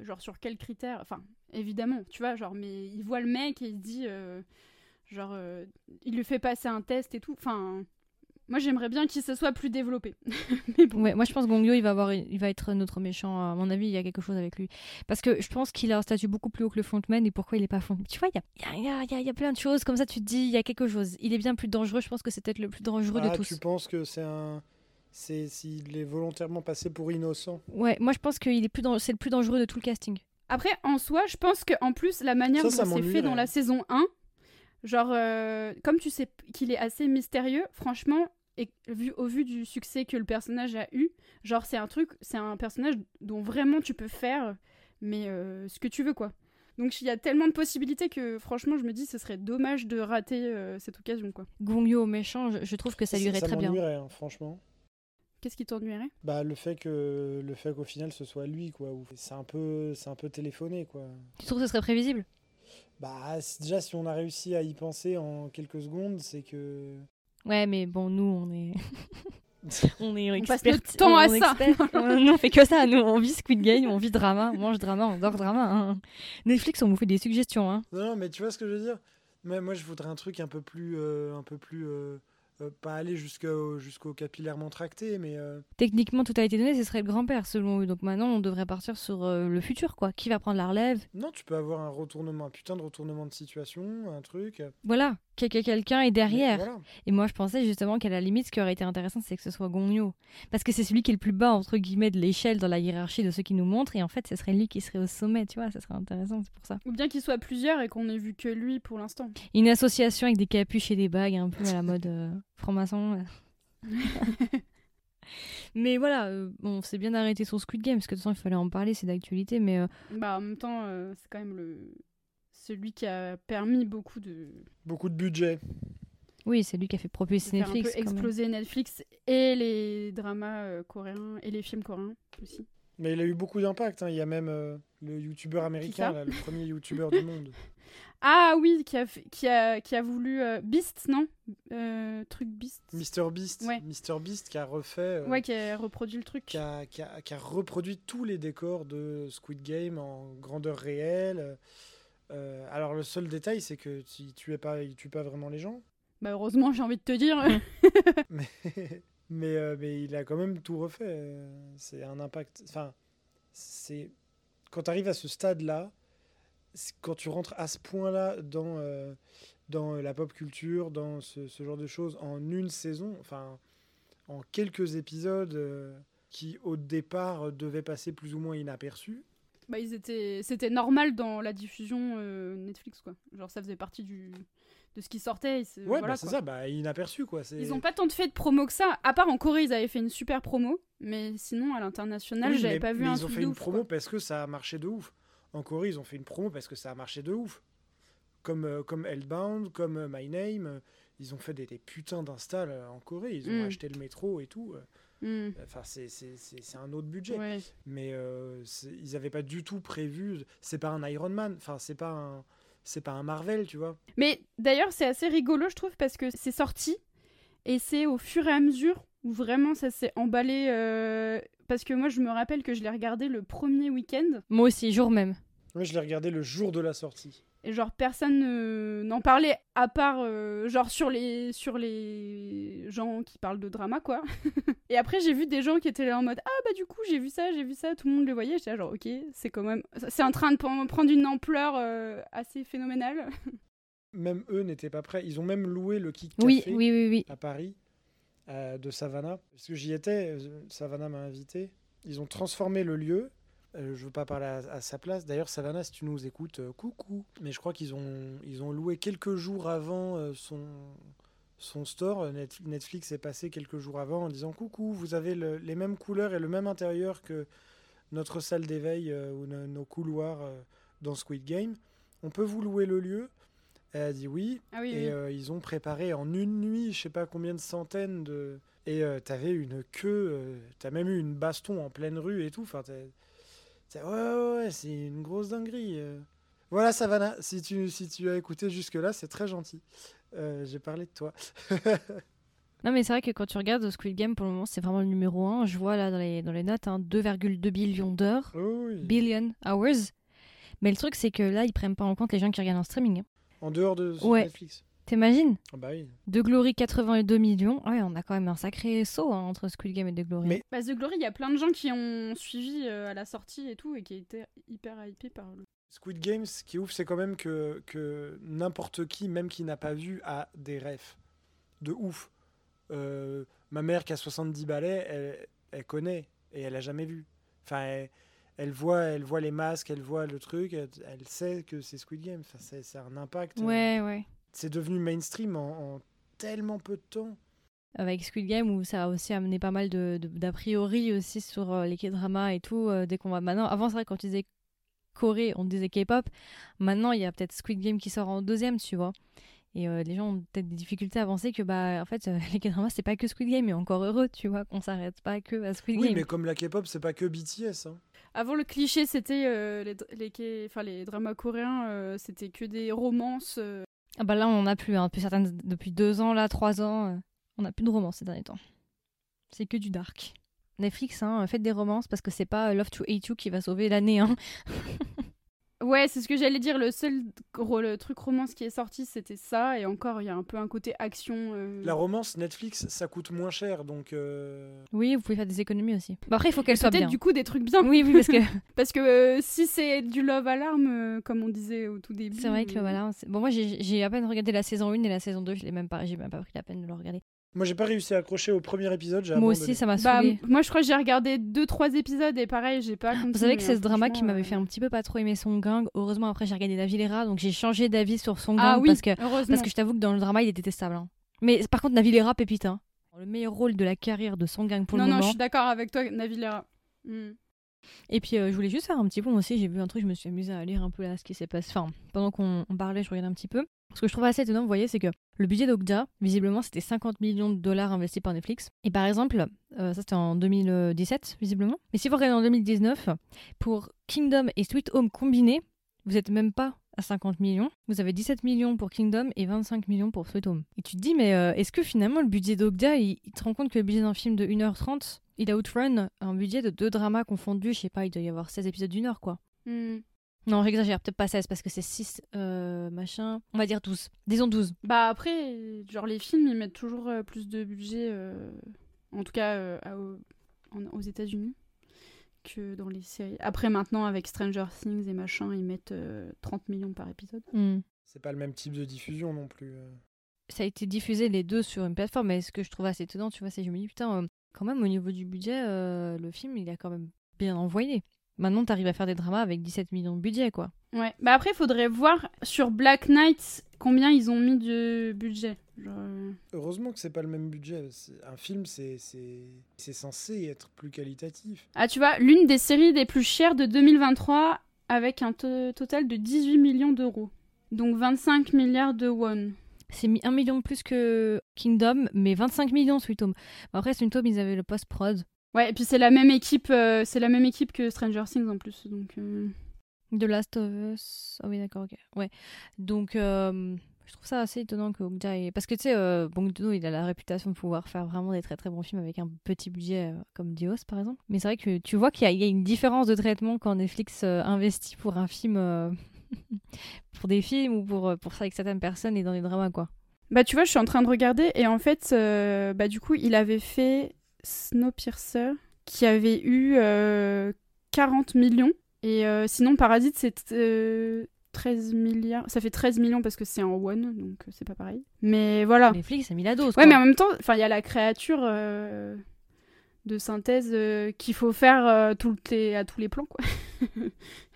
genre, sur quels critères, enfin, évidemment, tu vois, genre, mais il voit le mec et il se dit, euh, genre, euh, il lui fait passer un test et tout, enfin, moi, j'aimerais bien qu'il se soit plus développé. (laughs) mais bon, Ouais, moi je pense que Gongyo il va avoir il va être notre méchant à mon avis il y a quelque chose avec lui parce que je pense qu'il a un statut beaucoup plus haut que le frontman et pourquoi il est pas frontman tu vois il y a, il y, a, il y, a, y a plein de choses comme ça tu te dis il y a quelque chose il est bien plus dangereux je pense que c'est peut-être le plus dangereux Ah, de tous tu penses que c'est un. C'est s'il est volontairement passé pour innocent. ouais moi je pense qu'il est plus dan- c'est le plus dangereux de tout le casting Après, en soi, je pense qu'en plus, la manière Ça, ça dont c'est fait dans la saison 1, genre, euh, comme tu sais qu'il est assez mystérieux, franchement, et vu, au vu du succès que le personnage a eu, genre, c'est un truc, c'est un personnage dont vraiment tu peux faire, mais euh, ce que tu veux, quoi. Donc, il y a tellement de possibilités que, franchement, je me dis, ce serait dommage de rater euh, cette occasion, quoi. Gongyo méchant je, je trouve que ça lui irait ça très bien m'ennuierait, hein, franchement. Qu'est-ce qui t'ennuierait? Bah le fait que le fait qu'au final ce soit lui quoi. C'est un peu c'est un peu téléphoné quoi. tu trouves que ce serait prévisible? Bah déjà si on a réussi à y penser en quelques secondes, c'est que ouais mais bon nous on est (laughs) on est On passe expert- notre temps à on est ça. expert. (laughs) Nous on fait que ça nous on vit Squid Game on vit drama on mange drama on dort drama hein. Netflix on vous fait des suggestions hein. Non, non, mais tu vois ce que je veux dire? Mais Moi, je voudrais un truc un peu plus, euh, un peu plus, euh, pas aller jusqu'au jusqu'au capillairement tracté, mais euh, Techniquement, tout a été donné, ce serait le grand-père selon eux. Donc maintenant, on devrait partir sur euh, le futur, quoi. Qui va prendre la relève? Non, tu peux avoir un retournement, un putain de retournement de situation, un truc. Voilà, que, que quelqu'un est derrière. voilà. Et moi, je pensais justement qu'à la limite, ce qui aurait été intéressant, c'est que ce soit Gongyo. Parce que c'est celui qui est le plus bas, entre guillemets, de l'échelle dans la hiérarchie de ceux qui nous montrent. Et en fait, ce serait lui qui serait au sommet, tu vois. Ça serait intéressant, c'est pour ça. Ou bien qu'il soit plusieurs et qu'on ait vu que lui pour l'instant. Une association avec des capuches et des bagues, un peu à la mode euh, franc-maçon. (laughs) Mais voilà, euh, bon, c'est bien d'arrêter sur Squid Game, parce que de toute façon, il fallait en parler, c'est d'actualité. Mais euh, Bah, en même temps, euh, c'est quand même le celui qui a permis beaucoup de, Beaucoup de budget. oui, c'est lui qui a fait propulser faire un Netflix. peu quand même. exploser Netflix et les dramas euh, coréens et les films coréens aussi. Mais il a eu beaucoup d'impact. hein. Il y a même euh, le youtubeur américain, là, le premier youtubeur du monde. (laughs) Ah oui, qui a, qui a, qui a voulu euh, Beast, non? Euh, Truc Beast? Mr Beast. Ouais. Mr Beast qui a refait. euh, Ouais, qui a reproduit le truc. qui a, qui a- qui a reproduit tous les décors de Squid Game en grandeur réelle. Euh, alors le seul détail, c'est que tu tues pas, il tue pas vraiment les gens, Bah heureusement, j'ai envie de te dire. (laughs) (laughs) mais mais, euh, mais il a quand même tout refait. Euh, C'est un impact. Enfin, c'est quand tu arrives à ce stade-là, quand tu rentres à ce point-là dans euh, dans la pop culture, dans ce, ce genre de choses, en une saison, enfin en quelques épisodes. qui au départ devaient passer plus ou moins inaperçus. Bah, ils étaient... C'était normal dans la diffusion euh, Netflix, quoi. Genre, ça faisait partie du... de ce qui sortait. Ouais, voilà, bah, c'est ça, bah, inaperçu quoi. Ils ont pas tant de fait de promo que ça. À part en Corée, ils avaient fait une super promo. Mais sinon, à l'international, Oui, j'avais pas vu mais un ils ont fait une ouf, promo quoi. parce que ça a marché de ouf. En Corée, ils ont fait une promo parce que ça a marché de ouf. Comme, euh, comme Hellbound, comme euh, My Name, euh, ils ont fait des, des putains d'installs euh, en Corée. Ils ont Mm. acheté le métro et tout. euh. Hmm, Enfin, c'est- un autre budget. ouais. Mais euh, ils n'avaient pas du tout prévu. C'est pas un Iron Man. Enfin, c'est pas un. C'est pas un Marvel, tu vois. Mais d'ailleurs, c'est assez rigolo, je trouve, parce que c'est sorti et c'est au fur et à mesure où vraiment ça s'est emballé. euh, Parce que moi, je me rappelle que je l'ai regardé le premier week-end Moi aussi, jour même. Moi, je l'ai regardé le jour de la sortie. Et genre personne ne- n'en parlait à part euh, genre sur les sur les gens qui parlent de drama quoi. (laughs) et après, j'ai vu des gens qui étaient là en mode ah bah du coup j'ai vu ça, j'ai vu ça, tout le monde le voyait. J'étais genre ok, c'est quand même c'est en train de prendre une ampleur euh, assez phénoménale. (laughs) Même eux n'étaient pas prêts. Ils ont même loué le Oui, Café. oui, oui, oui. à Paris euh, de Savannah. Parce que j'y étais, Savannah m'a invité. Ils ont transformé le lieu. Euh, je veux pas parler à, à sa place. D'ailleurs, Savannah, si tu nous écoutes, euh, coucou. Mais je crois qu'ils ont, ils ont loué quelques jours avant euh, son, son store. Net- Netflix est passé quelques jours avant en disant coucou, vous avez le- les mêmes couleurs et le même intérieur que notre salle d'éveil euh, ou no- nos couloirs dans Squid Game. On peut vous louer le lieu? Elle a dit oui. Ah oui. Et oui. ils ont préparé en une nuit, je sais pas combien de centaines de. Et t'avais une queue, t'as même eu une baston en pleine rue et tout. Enfin, ouais, ouais, ouais, c'est une grosse dinguerie. euh. Voilà, Savannah, si tu, si tu as écouté jusque-là, c'est très gentil. Euh, J'ai parlé de toi. (laughs) Non, mais c'est vrai que quand tu regardes Squid Game, pour le moment, c'est vraiment le numéro 1. Je vois là dans les, dans les notes hein, 2,2 billions d'heures. Oh oui. Billion hours. Mais le truc, c'est que là, ils prennent pas en compte les gens qui regardent en streaming. En dehors de Ouais. Netflix. T'imagines Ah bah oui. De Glory 82 millions. Ouais, on a quand même un sacré saut hein, entre Squid Game et De Glory. Mais- Bah, The Glory, il y a plein de gens qui ont suivi euh, à la sortie et tout et qui étaient hyper hypés par le. Squid Games, ce qui est ouf, c'est quand même que, que n'importe qui, même qui n'a pas vu, a des rêves. De ouf. Euh, ma mère qui a 70 balais, elle, elle connaît et elle a jamais vu. Enfin, elle, elle voit, elle voit les masques, elle voit le truc, elle, elle sait que c'est Squid Game. Enfin, c'est, c'est un impact. euh, Ouais, ouais. C'est devenu mainstream en, en tellement peu de temps. Avec Squid Game, où ça a aussi amené pas mal de, de- d'a priori aussi sur euh, les K-dramas et tout. euh, dès qu'on va maintenant. Avant, c'est vrai, quand tu disais Corée, on disait K-pop. Maintenant, il y a peut-être Squid Game qui sort en deuxième, tu vois. Et euh, les gens ont peut-être des difficultés à avancer que, bah, en fait, euh, (laughs) les K-dramas, c'est pas que Squid Game, et encore heureux, tu vois, qu'on s'arrête pas que à Squid Oui, Game. mais comme la K-pop, c'est pas que BTS. hein. Avant, le cliché, c'était euh, les, les, enfin, les dramas coréens, euh, c'était que des romances. Ah bah là, on en a plus. Hein. Depuis, certaines... Depuis deux ans, là, trois ans, euh, on n'a plus de romance ces derniers temps. C'est que du dark. Netflix, hein, faites des romances parce que c'est pas euh, Love to Hate You qui va sauver l'année. Hein. (laughs) Ouais, c'est ce que j'allais dire. Le seul gros, le truc romance qui est sorti, c'était ça. Et encore, il y a un peu un côté action. euh. La romance Netflix, ça coûte moins cher, donc. euh, Oui, vous pouvez faire des économies aussi. Bah après, il faut qu'elle soit Peut-être bien. du coup des trucs bien. Oui, oui, parce que (laughs) (laughs) Parce que euh, si c'est du love alarm, euh, comme on disait au tout début. c'est vrai que voilà. c'est- Bon, moi, j'ai j'ai à peine regardé la saison 1 et la saison 2. Je l'ai même pas, j'ai même pas pris la peine de le regarder. Moi, j'ai pas réussi à accrocher au premier épisode. Moi abandonné. aussi, ça m'a Bah, saoulé. moi, je crois que j'ai regardé 2-3 épisodes et pareil, j'ai pas continué. Vous savez que c'est hein, ce drama qui m'avait euh. fait un petit peu pas trop aimer Son Gang. Heureusement, après, j'ai regardé La donc j'ai changé d'avis sur Son Gang Ah oui, parce que heureusement. Parce que je t'avoue que dans le drama, il est détestable. hein. Mais par contre, Navilera, pépite. Hein. Le meilleur rôle de la carrière de Song Gang pour non, le non, je moment. suis d'accord avec toi, Navilera. Hmm. Et puis, euh, je voulais juste faire un petit point aussi. J'ai vu un truc, je me suis amusée à lire un peu là ce qui s'est passé. Enfin, pendant qu'on on parlait, je regardais un petit peu. Ce que je trouve assez étonnant, vous voyez, c'est que le budget d'Okja, visiblement, c'était 50 millions de dollars investis par Netflix. Et par exemple, euh, ça c'était en 2017, visiblement. Mais si vous regardez en 2019, pour Kingdom et Sweet Home combinés, vous êtes même pas à 50 millions. Vous avez 17 millions pour Kingdom et 25 millions pour Sweet Home. Et tu te dis, mais euh, est-ce que finalement le budget d'Okja, il, il te rend compte que le budget d'un film de 1h30, il outrun un budget de deux dramas confondus, je sais pas, il doit y avoir 16 épisodes d'une heure quoi. Hmm. Non, j'exagère, peut-être pas 16 parce que c'est 6 euh, machin. On va dire 12. Disons 12. Bah après, genre les films, ils mettent toujours euh, plus de budget, euh, en tout cas à- aux États-Unis, que dans les séries. Après, maintenant, avec Stranger Things et machin, ils mettent euh, 30 millions par épisode. Hmm. C'est pas le même type de diffusion non plus. euh. Ça a été diffusé les deux sur une plateforme, mais ce que je trouve assez étonnant, tu vois, c'est que je me dis, putain, euh, quand même, au niveau du budget, euh, le film, il a quand même bien envoyé. Maintenant, t'arrives à faire des dramas avec 17 millions de budget, quoi. Ouais. Bah après, il faudrait voir sur Black Knight combien ils ont mis de budget. Heureusement que c'est pas le même budget. Un film, c'est c'est c'est censé être plus qualitatif. Ah, tu vois, l'une des séries les plus chères de 2023 avec un to- total de 18 millions d'euros. Donc 25 milliards de won. C'est mis 1 million de plus que Kingdom, mais 25 millions Sweet Home. Après, Sweet Home, ils avaient le post-prod. Ouais, et puis c'est la même équipe, euh, c'est la même équipe que Stranger Things en plus, donc. euh, The Last of Us. Ah oui, d'accord, ok. Ouais. Donc, euh, je trouve ça assez étonnant que Okja ait... Parce que tu sais, euh, Bong il a la réputation de pouvoir faire vraiment des très très bons films avec un petit budget, euh, comme Dios par exemple. Mais c'est vrai que tu vois qu'il y, a- une différence de traitement quand Netflix euh, investit pour un film. euh, (laughs) pour des films ou pour, pour ça avec certaines personnes et dans des dramas, quoi. Bah, tu vois, je suis en train de regarder et en fait, bah, du coup, il avait fait Snowpiercer qui avait eu euh, 40 millions. Et sinon, Parasite, c'est 13 milliards. Ça fait 13 millions parce que c'est en one, donc euh, c'est pas pareil. Mais voilà. Netflix a mis la dose. Ouais, quoi. mais en même temps, il y a la créature euh, de synthèse euh, qu'il faut faire euh, les- à tous les plans, quoi. (laughs)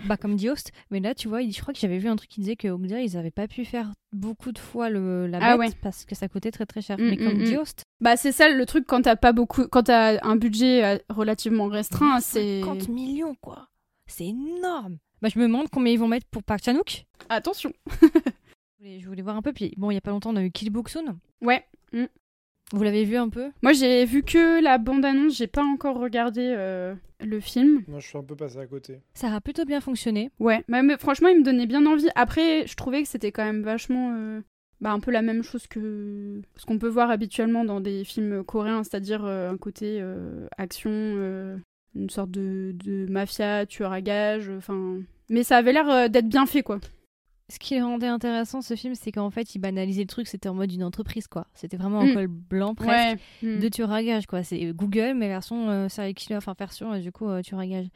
Bah, comme dit Host. Mais là, tu vois, je crois que j'avais vu un truc qui disait que Okja, ils avaient pas pu faire beaucoup de fois le, la bête Ah ouais. parce que ça coûtait très très cher. Mm, mais comme mm, dit mm. Host, Bah, c'est ça le truc quand t'as pas beaucoup, quand t'as un budget relativement restreint, c'est. 50 millions, quoi. C'est énorme. Bah, je me demande combien ils vont mettre pour Park Chan-wook. Attention. (laughs) Je voulais, voir un peu. Puis, bon, il y a pas longtemps, on a eu Kill Book Soon. Ouais. Vous l'avez vu un peu? Moi, j'ai vu que la bande-annonce, j'ai pas encore regardé euh, le film. Moi, je suis un peu passé à côté. Ça a plutôt bien fonctionné. Ouais, mais, mais franchement, il me donnait bien envie. Après, je trouvais que c'était quand même vachement. euh, bah, un peu la même chose que ce qu'on peut voir habituellement dans des films coréens, c'est-à-dire euh, un côté euh, action, euh, une sorte de, de, mafia, tueur à gages, enfin... Mais ça avait l'air d'être bien fait, quoi. Ce qui rendait intéressant ce film, c'est qu'en fait, il banalisait le truc, c'était en mode une entreprise, quoi. C'était vraiment un mm. col blanc presque mm. de tueur à quoi. C'est Google, mais version serial killer, enfin version, du coup, tueur à gages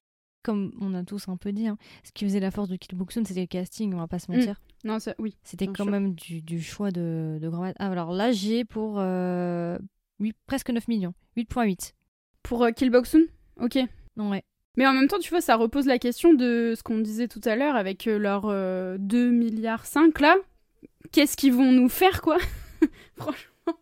comme on a tous un peu dit, hein, ce qui faisait la force de Kill Booksoon, c'était le casting, on va pas se mm. mentir. Non, ça, oui. C'était quand même du, du, choix de, de grand ah, alors là, j'ai pour euh, presque 9 millions. 8.8. Pour euh, Kill Booksoon Ok. Ouais. Mais en même temps, tu vois, ça repose la question de ce qu'on disait tout à l'heure avec euh, leurs 2 milliards 5 là. Qu'est-ce qu'ils vont nous faire, quoi? (laughs) Franchement.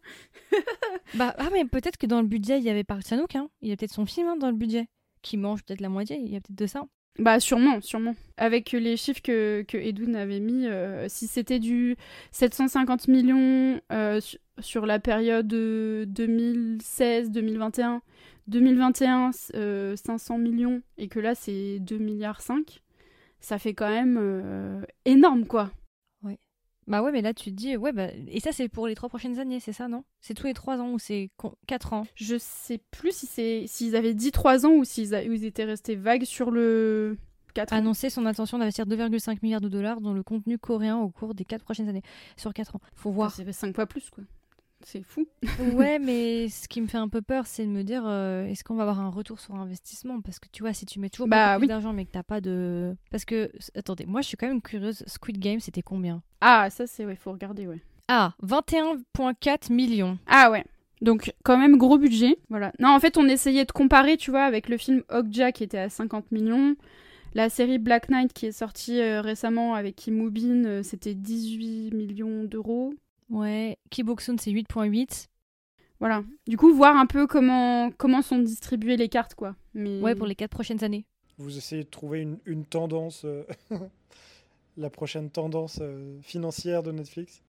(laughs) bah, ah, mais peut-être que dans le budget, il y avait Park Chan-wook, hein. Il y a peut-être son film hein, dans le budget qui mange peut-être la moitié, il y a peut-être de ça. Bah sûrement, sûrement. Avec les chiffres que, que Edwin avait mis, euh, si c'était du 750 millions euh, sur la période 2016-2021, 2021 500 millions et que là c'est 2 milliards 5, ça fait quand même euh, énorme quoi. Bah ouais, mais là tu te dis, ouais, bah, et ça c'est pour les trois prochaines années, c'est ça, non? C'est tous les trois ans ou c'est quatre ans? Je sais plus si c'est s'ils avaient dit trois ans ou s'ils ils étaient restés vagues sur le 4 ans. Annoncer son intention d'investir 2,5 milliards de dollars dans le contenu coréen au cours des quatre prochaines années, sur quatre ans. Faut voir. C'est cinq fois plus, quoi. C'est fou. (laughs) ouais, mais ce qui me fait un peu peur, c'est de me dire euh, est-ce qu'on va avoir un retour sur investissement? Parce que tu vois, si tu mets toujours bah, beaucoup d'argent mais que t'as pas de. Parce que, attendez, moi je suis quand même curieuse. Squid Game, c'était combien? Ah, ça c'est, ouais, faut regarder, ouais. Ah, 21,4 millions. Ah ouais. Donc quand même gros budget. Voilà. Non, en fait, on essayait de comparer, tu vois, avec le film Okja qui était à 50 millions. La série Black Knight qui est sortie euh, récemment avec Kim Moobin, euh, c'était 18 millions d'euros. Ouais, Kiboxun c'est 8.8. Voilà. Du coup, voir un peu comment, comment sont distribuées les cartes, quoi. Mais... Ouais, pour les quatre prochaines années. Vous essayez de trouver une, une tendance, euh, (laughs) la prochaine tendance euh, financière de Netflix?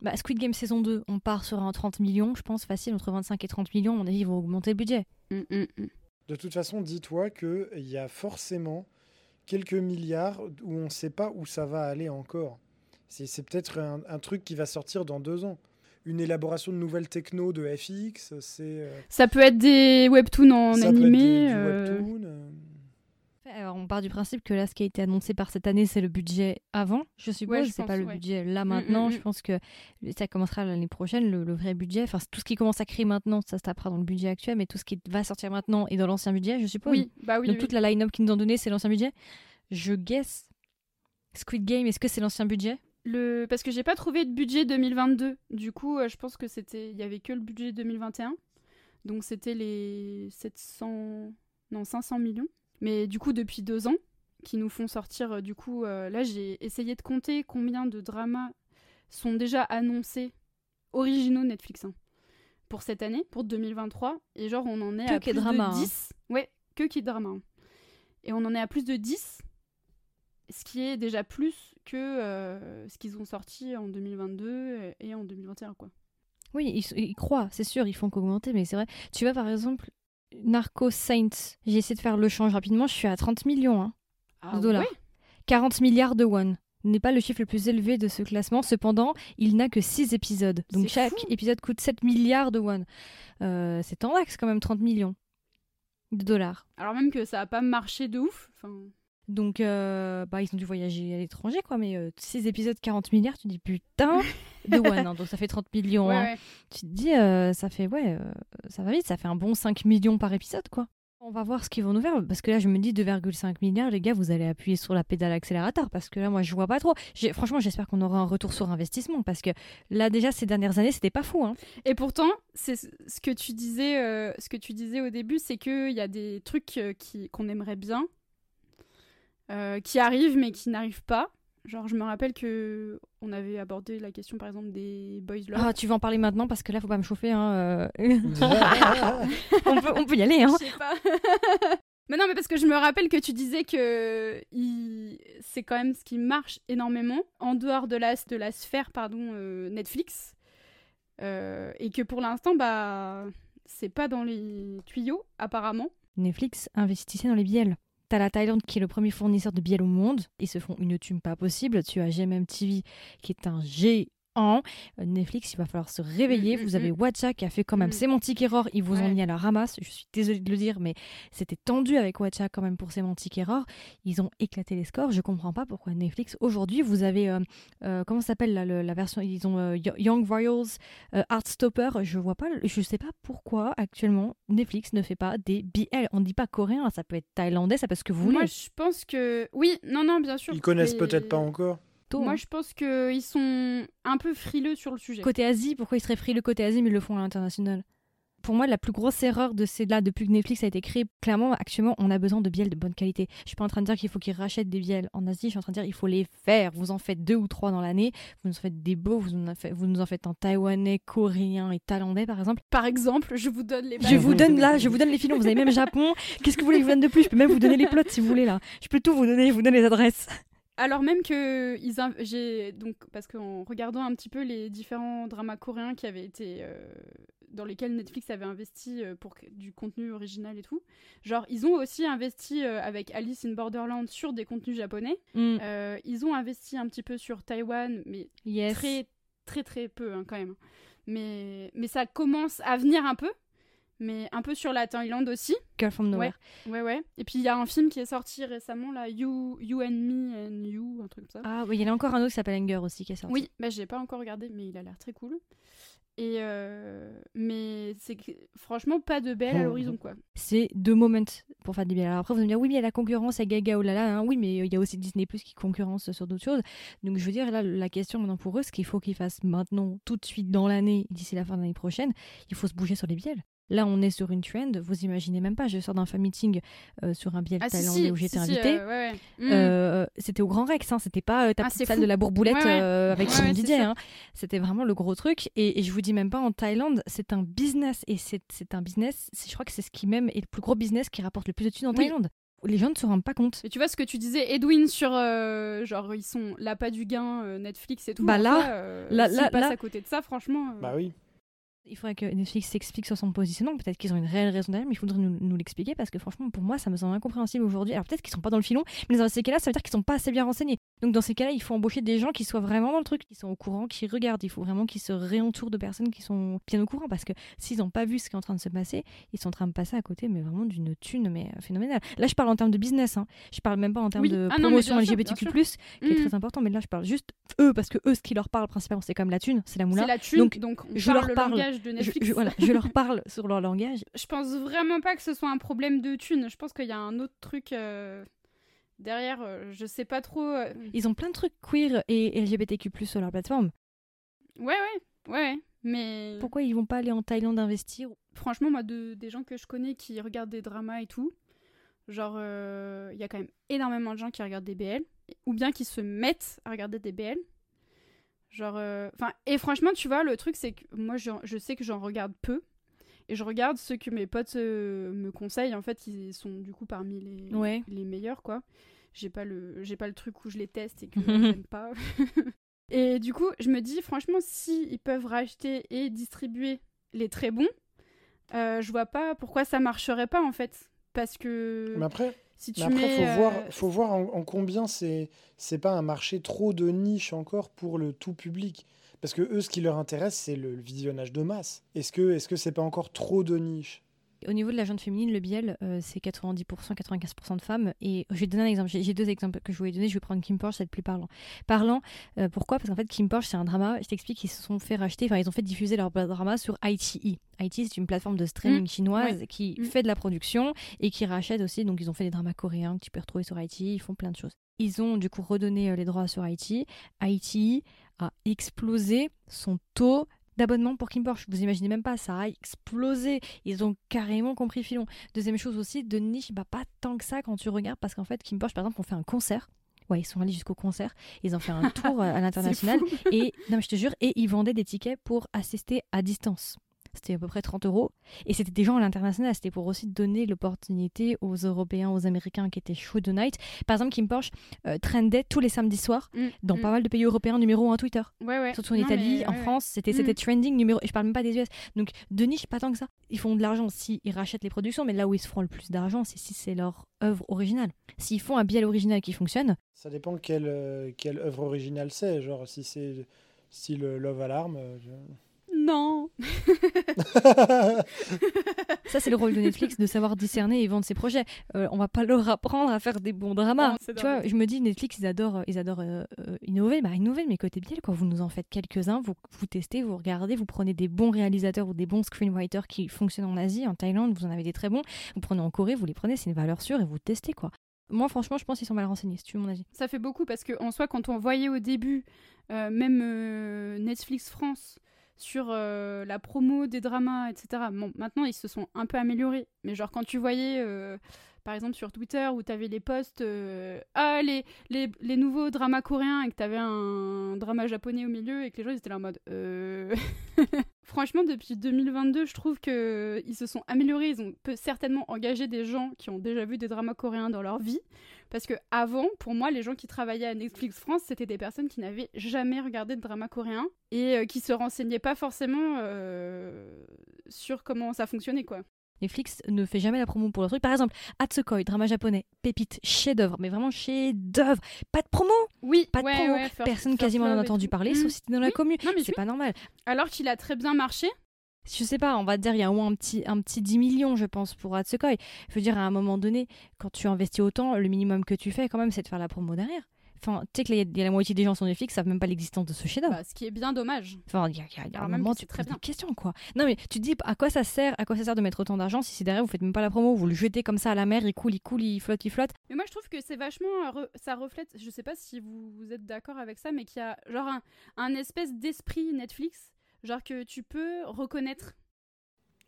Bah, Squid Game saison 2, on part sur un 30 millions, je pense, facile, entre 25 et 30 millions. On a dit ils vont augmenter le budget. Mm, mm, mm. De toute façon, dis-toi qu'il y a forcément quelques milliards où on ne sait pas où ça va aller encore. C'est peut-être un, truc qui va sortir dans deux ans. Une élaboration de nouvelles techno de FX, c'est. Euh, ça peut être des webtoons en animé. Euh. Euh. Alors, on part du principe que là, ce qui a été annoncé par cette année, c'est le budget avant, je suppose. Ouais, c'est pas le budget là mm, maintenant. Mm, je mm. pense que ça commencera l'année prochaine, le, vrai budget. Enfin, tout ce qui commence à créer maintenant, ça se tapera dans le budget actuel, mais tout ce qui va sortir maintenant est dans l'ancien budget, je suppose. Oui, bah oui. Donc, toute la line-up qu'ils nous ont donné, c'est l'ancien budget. Je guess. Squid Game, est-ce que c'est l'ancien budget? Le... Parce que j'ai pas trouvé de budget 2022. Du coup, euh, je pense que c'était. Il y avait que le budget 2021. Donc c'était les 700. Non, 500 millions. Mais du coup, depuis deux ans, qui nous font sortir. Euh, du coup, euh, là, j'ai essayé de compter combien de dramas sont déjà annoncés originaux Netflix hein, pour cette année, pour 2023. Et genre, on en est à plus de 10. Hein. Ouais, que qui drama. Hein. Et on en est à plus de 10 ce qui est déjà plus que euh, ce qu'ils ont sorti en 2022 et en 2021 quoi. Oui, ils, croient, c'est sûr, ils font qu'augmenter, mais c'est vrai. Tu vois par exemple Narco Saints, j'ai essayé de faire le change rapidement, je suis à 30 millions hein, ah de dollars. 40 milliards de won n'est pas le chiffre le plus élevé de ce classement. Cependant, il n'a que 6 épisodes. Donc chaque épisode coûte 7 milliards de won. Euh, c'est en axe quand même 30 millions de dollars. Alors même que ça n'a pas marché de ouf. Donc, euh, bah, ils ont dû voyager à l'étranger, quoi. Mais 6 euh, épisodes, 40 milliards, tu te dis putain de (laughs) one. Hein, donc, ça fait 30 millions. Hein. Tu te dis, euh, ça fait, ouais, ça va vite. Ça fait un bon 5 millions par épisode, quoi. On va voir ce qu'ils vont nous faire. Parce que là, je me dis 2,5 milliards, les gars, vous allez appuyer sur la pédale accélérateur. Parce que là, moi, je vois pas trop. Franchement, j'espère qu'on aura un retour sur investissement. Parce que là, déjà, ces dernières années, c'était pas fou. Hein. Et pourtant, c'est ce que tu disais, ce que tu disais au début, c'est qu'il y a des trucs qui qu'on aimerait bien euh, qui arrivent mais qui n'arrivent pas. Genre, je me rappelle que on avait abordé la question, par exemple, des boys love. Ah, tu vas en parler maintenant parce que là, faut pas me chauffer. Hein, (laughs) euh. on, peut, on peut y aller. Hein. Je sais pas. (laughs) mais non, mais parce que je me rappelle que tu disais que c'est quand même ce qui marche énormément en dehors de la, de la sphère pardon, euh, Netflix. et que pour l'instant, bah, c'est pas dans les tuyaux, apparemment. Netflix investissait dans les bielles. T'as la Thaïlande qui est le premier fournisseur de bielle au monde. Ils se font une thune pas possible. Tu as GMM TV qui est un an. Euh, Netflix, il va falloir se réveiller. Mm, mm, vous avez mm. Watcha qui a fait quand même. Sémantique Error. Ils vous ont mis à la ramasse. Je suis désolée de le dire, mais c'était tendu avec Watcha quand même pour Sémantique Error. Ils ont éclaté les scores. Je comprends pas pourquoi Netflix. Aujourd'hui, vous avez. euh, euh, comment ça s'appelle la version Ils ont euh, Yo- Young Royals, euh, Heartstopper. Je vois pas. Je sais pas pourquoi actuellement Netflix ne fait pas des BL. On dit pas coréen, ça peut être thaïlandais, ça peut être ce que vous voulez. Moi, je pense que. Oui, non, non, bien sûr. Ils connaissent mais- peut-être pas encore. Tôt, Moi, hein. je pense qu'ils sont un peu frileux sur le sujet. Côté Asie, pourquoi ils seraient le côté Asie mais ils le font à l'international? Pour moi, la plus grosse erreur de ces là depuis que Netflix a été créé, clairement, actuellement, on a besoin de bielles de bonne qualité. Je suis pas en train de dire qu'il faut qu'ils rachètent des bielles en Asie, je suis en train de dire qu'il faut les faire. Vous en faites deux ou trois dans l'année, vous nous en faites des beaux, vous, en faites- vous nous en faites en taïwanais, coréen et thaïlandais par exemple. Par exemple, je vous donne les Je vous donne là, je vous donne les filons, vous avez même Japon. Qu'est-ce que vous voulez que je vous donne de plus? Je peux même vous donner les plots si vous voulez là. Je peux tout vous donner, je vous donne les adresses. Alors même que ils j'ai donc parce qu'en regardant un petit peu les différents dramas coréens qui avaient été euh, dans lesquels Netflix avait investi euh, pour du contenu original et tout, genre ils ont aussi investi euh, avec Alice in Borderland sur des contenus japonais. Mm. Ils ont investi un petit peu sur Taïwan, mais Yes. très très très peu hein, quand même. Mais mais ça commence à venir un peu, mais un peu sur la Thaïlande aussi. Girl from Nowhere. Ouais ouais. Et puis il y a un film qui est sorti récemment là, You You and Me and You, un truc comme ça. Ah oui, il y en a encore un autre qui s'appelle Anger aussi qui est sorti. Oui, bah, j'ai pas encore regardé, mais il a l'air très cool. Et euh, mais c'est franchement pas de belle à l'horizon quoi. c'est deux moments pour faire des biens. Alors après, vous allez me dire, oui, mais il y a la concurrence à Gaga, oh là là, hein. oui, mais il y a aussi Disney Plus qui concurrence sur d'autres choses. Donc je veux dire, là, la question maintenant pour eux, ce qu'il faut qu'ils fassent maintenant, tout de suite dans l'année, d'ici la fin de l'année prochaine, il faut se bouger sur les biels. Là, on est sur une trend, vous imaginez même pas, je sors d'un fan meeting euh, sur un biel Ah si si, où j'étais si, si, invitée. euh, ouais, ouais. Mm. Euh, c'était au Grand Rex, hein, c'était pas euh, ta Ah, petite salle fou. de la bourboulette Ouais, ouais. euh, avec Ouais, son ouais, c'est Didier. hein. C'était vraiment le gros truc. Et, et je vous dis même pas en Thaïlande, c'est un business. Et c'est un business, je crois que c'est ce qui même est le plus gros business qui rapporte le plus de thunes en Oui. Thaïlande. Les gens ne se rendent pas compte. Mais tu vois ce que tu disais, Edwin sur euh, genre ils sont l'appât du gain euh, Netflix et tout. Bah en là, soi, euh, là- là- là- à côté de ça, franchement. euh, Bah oui. Il faudrait que Netflix s'explique sur son positionnement. Peut-être qu'ils ont une réelle raison derrière, mais il faudrait nous, nous l'expliquer parce que franchement, pour moi, ça me semble incompréhensible aujourd'hui. Alors peut-être qu'ils sont pas dans le filon, mais dans ces cas-là, ça veut dire qu'ils sont pas assez bien renseignés. Donc dans ces cas-là, il faut embaucher des gens qui soient vraiment dans le truc, qui sont au courant, qui regardent. Il faut vraiment qu'ils se réentourent de personnes qui sont bien au courant parce que s'ils n'ont pas vu ce qui est en train de se passer, ils sont en train de passer à côté, mais vraiment d'une thune mais euh, phénoménale. Là, je parle en termes de business. Hein. Je parle même pas en termes Oui. de Ah non, promotion sûr, LGBTQ+, bien qui est mm. très important. Mais là, je parle juste eux parce que eux, ce qui leur parle principalement, c'est comme la thune, c'est la moula. La thune, Donc, donc, on je leur le parle. Langage de Je, Netflix. je- voilà, je leur (laughs) parle sur leur langage. Je pense vraiment pas que ce soit un problème de thune. Je pense qu'il y a un autre truc euh, derrière. euh, je sais pas trop. euh. Ils ont plein de trucs queer et LGBTQ+ sur leur plateforme. Ouais, ouais, ouais. Mais Pourquoi ils vont pas aller en Thaïlande investir franchement, moi, de, des gens que je connais qui regardent des dramas et tout, genre, euh, il y a quand même énormément de gens qui regardent des BL, ou bien qui se mettent à regarder des BL. Genre, euh, enfin, et franchement, tu vois, le truc, c'est que moi, j'en- je sais que j'en regarde peu. Et je regarde ceux que mes potes euh, me conseillent. En fait, ils sont du coup parmi les, Ouais. les meilleurs, quoi. J'ai pas, le, j'ai pas le truc où je les teste et que (laughs) j'aime pas. (laughs) et du coup, je me dis, franchement, si ils peuvent racheter et distribuer les très bons, euh, je vois pas pourquoi ça marcherait pas, en fait. Parce que Mais après, si tu mais après mets. faut, euh, voir, faut voir en, en combien c'est c'est pas un marché trop de niche encore pour le tout public. Parce que eux, ce qui leur intéresse, c'est le, le visionnage de masse. Est-ce que est-ce que c'est pas encore trop de niche? Au niveau de la gente féminine, le biel, euh, c'est 90%, 95% de femmes. Et je vais te donner un exemple. J'ai deux exemples que je voulais donner. Je vais prendre Kim Porsche, c'est le plus parlant. Parlant, euh, pourquoi? Parce qu'en fait, Kim Porsche, c'est un drama. Je t'explique, ils se sont fait racheter, enfin, ils ont fait diffuser leur drama sur ITE. ITE, c'est une plateforme de streaming Mm, chinoise qui Mm. fait de la production et qui rachète aussi. Donc, ils ont fait des dramas coréens que tu peux retrouver sur ITE. Ils font plein de choses. Ils ont du coup redonné euh, les droits sur ITE. ITE a explosé son taux d'abonnement pour Kim Porsche. Vous imaginez même pas, ça a explosé. Ils ont carrément compris le filon. Deuxième chose aussi, de niche, bah pas tant que ça quand tu regardes, parce qu'en fait, Kim Porsche, par exemple, on fait un concert. Ouais, ils sont allés jusqu'au concert. Ils ont fait un (laughs) tour à l'international. Et, non, mais je te jure, et ils vendaient des tickets pour assister à distance. C'était à peu près 30 euros. Et c'était des gens à l'international. C'était pour aussi donner l'opportunité aux Européens, aux Américains qui étaient chauds de night. Par exemple, Kim Porsche euh, trendait tous les samedis soirs Mm, dans mm. pas mal de pays européens numéro 1 Twitter. Ouais, ouais. Surtout en Non, Italie, mais, en ouais. France, c'était Mm. c'était trending numéro. Et je parle même pas des US. Donc de niche, pas tant que ça. Ils font de l'argent si ils rachètent les productions, mais là où ils se feront le plus d'argent, c'est si c'est leur œuvre originale. S'ils font un biel original qui fonctionne, Ça dépend quelle, euh, quelle œuvre originale c'est. Genre, si c'est style Love Alarm. euh, je- Non (laughs) Ça, c'est le rôle de Netflix de savoir discerner et vendre ses projets. Euh, on va pas leur apprendre à faire des bons dramas. Non, tu vois, je me dis, Netflix, ils adorent, ils adorent euh, euh, innover. Bah, innover, mais côté biel, quoi. Vous nous en faites quelques-uns, vous, vous testez, vous regardez, vous prenez des bons réalisateurs ou des bons screenwriters qui fonctionnent en Asie, en Thaïlande, vous en avez des très bons. Vous prenez en Corée, vous les prenez, c'est une valeur sûre et vous testez, quoi. Moi, franchement, je pense qu'ils sont mal renseignés, si tu veux mon avis. Ça fait beaucoup parce que en soi, quand on voyait au début, euh, même euh, Netflix France sur euh, la promo des dramas, etc. Bon, maintenant ils se sont un peu améliorés, mais genre quand tu voyais, euh, par exemple sur Twitter où t'avais les posts, euh, ah les, les, nouveaux dramas coréens et que t'avais un drama japonais au milieu et que les gens étaient là en mode, euh... (laughs) Franchement, depuis 2022, je trouve que ils se sont améliorés. Ils ont peut certainement engagé des gens qui ont déjà vu des dramas coréens dans leur vie. Parce que avant, pour moi, les gens qui travaillaient à Netflix France, c'était des personnes qui n'avaient jamais regardé de drama coréen et euh, qui se renseignaient pas forcément euh, sur comment ça fonctionnait, quoi. Netflix ne fait jamais la promo pour leur truc. Par exemple, Hatsukoi, drama japonais, pépite, chef-d'œuvre, mais vraiment chef-d'œuvre. Pas de promo, Oui, pas de ouais, promo. ouais, First- Personne First quasiment n'en a entendu parler, Mm. sauf si t'es dans la commune. Non, mais C'est pas normal. Alors qu'il a très bien marché. Je sais pas, on va dire, il y a au moins un petit, un petit 10 millions, je pense, pour Hatsukoi. Je veux dire, à un moment donné, quand tu investis autant, le minimum que tu fais, quand même, c'est de faire la promo derrière. Enfin, tu sais qu'il y, a- il y a la moitié des gens sur Netflix savent même pas l'existence de ce chef-d'œuvre. Bah, ce qui est bien dommage. Enfin, il y a, y a- y a un moment, que tu te très poses bien. des questions, quoi. Non, mais tu te dis, à quoi ça sert À quoi ça sert de mettre autant d'argent si c'est derrière, vous faites même pas la promo, vous le jetez comme ça à la mer, il coule, il coule, il flotte, il flotte. Mais moi, je trouve que c'est vachement. Ça reflète. Je sais pas si vous, vous êtes d'accord avec ça, mais qu'il y a genre un, un espèce d'esprit Netflix. Genre que tu peux reconnaître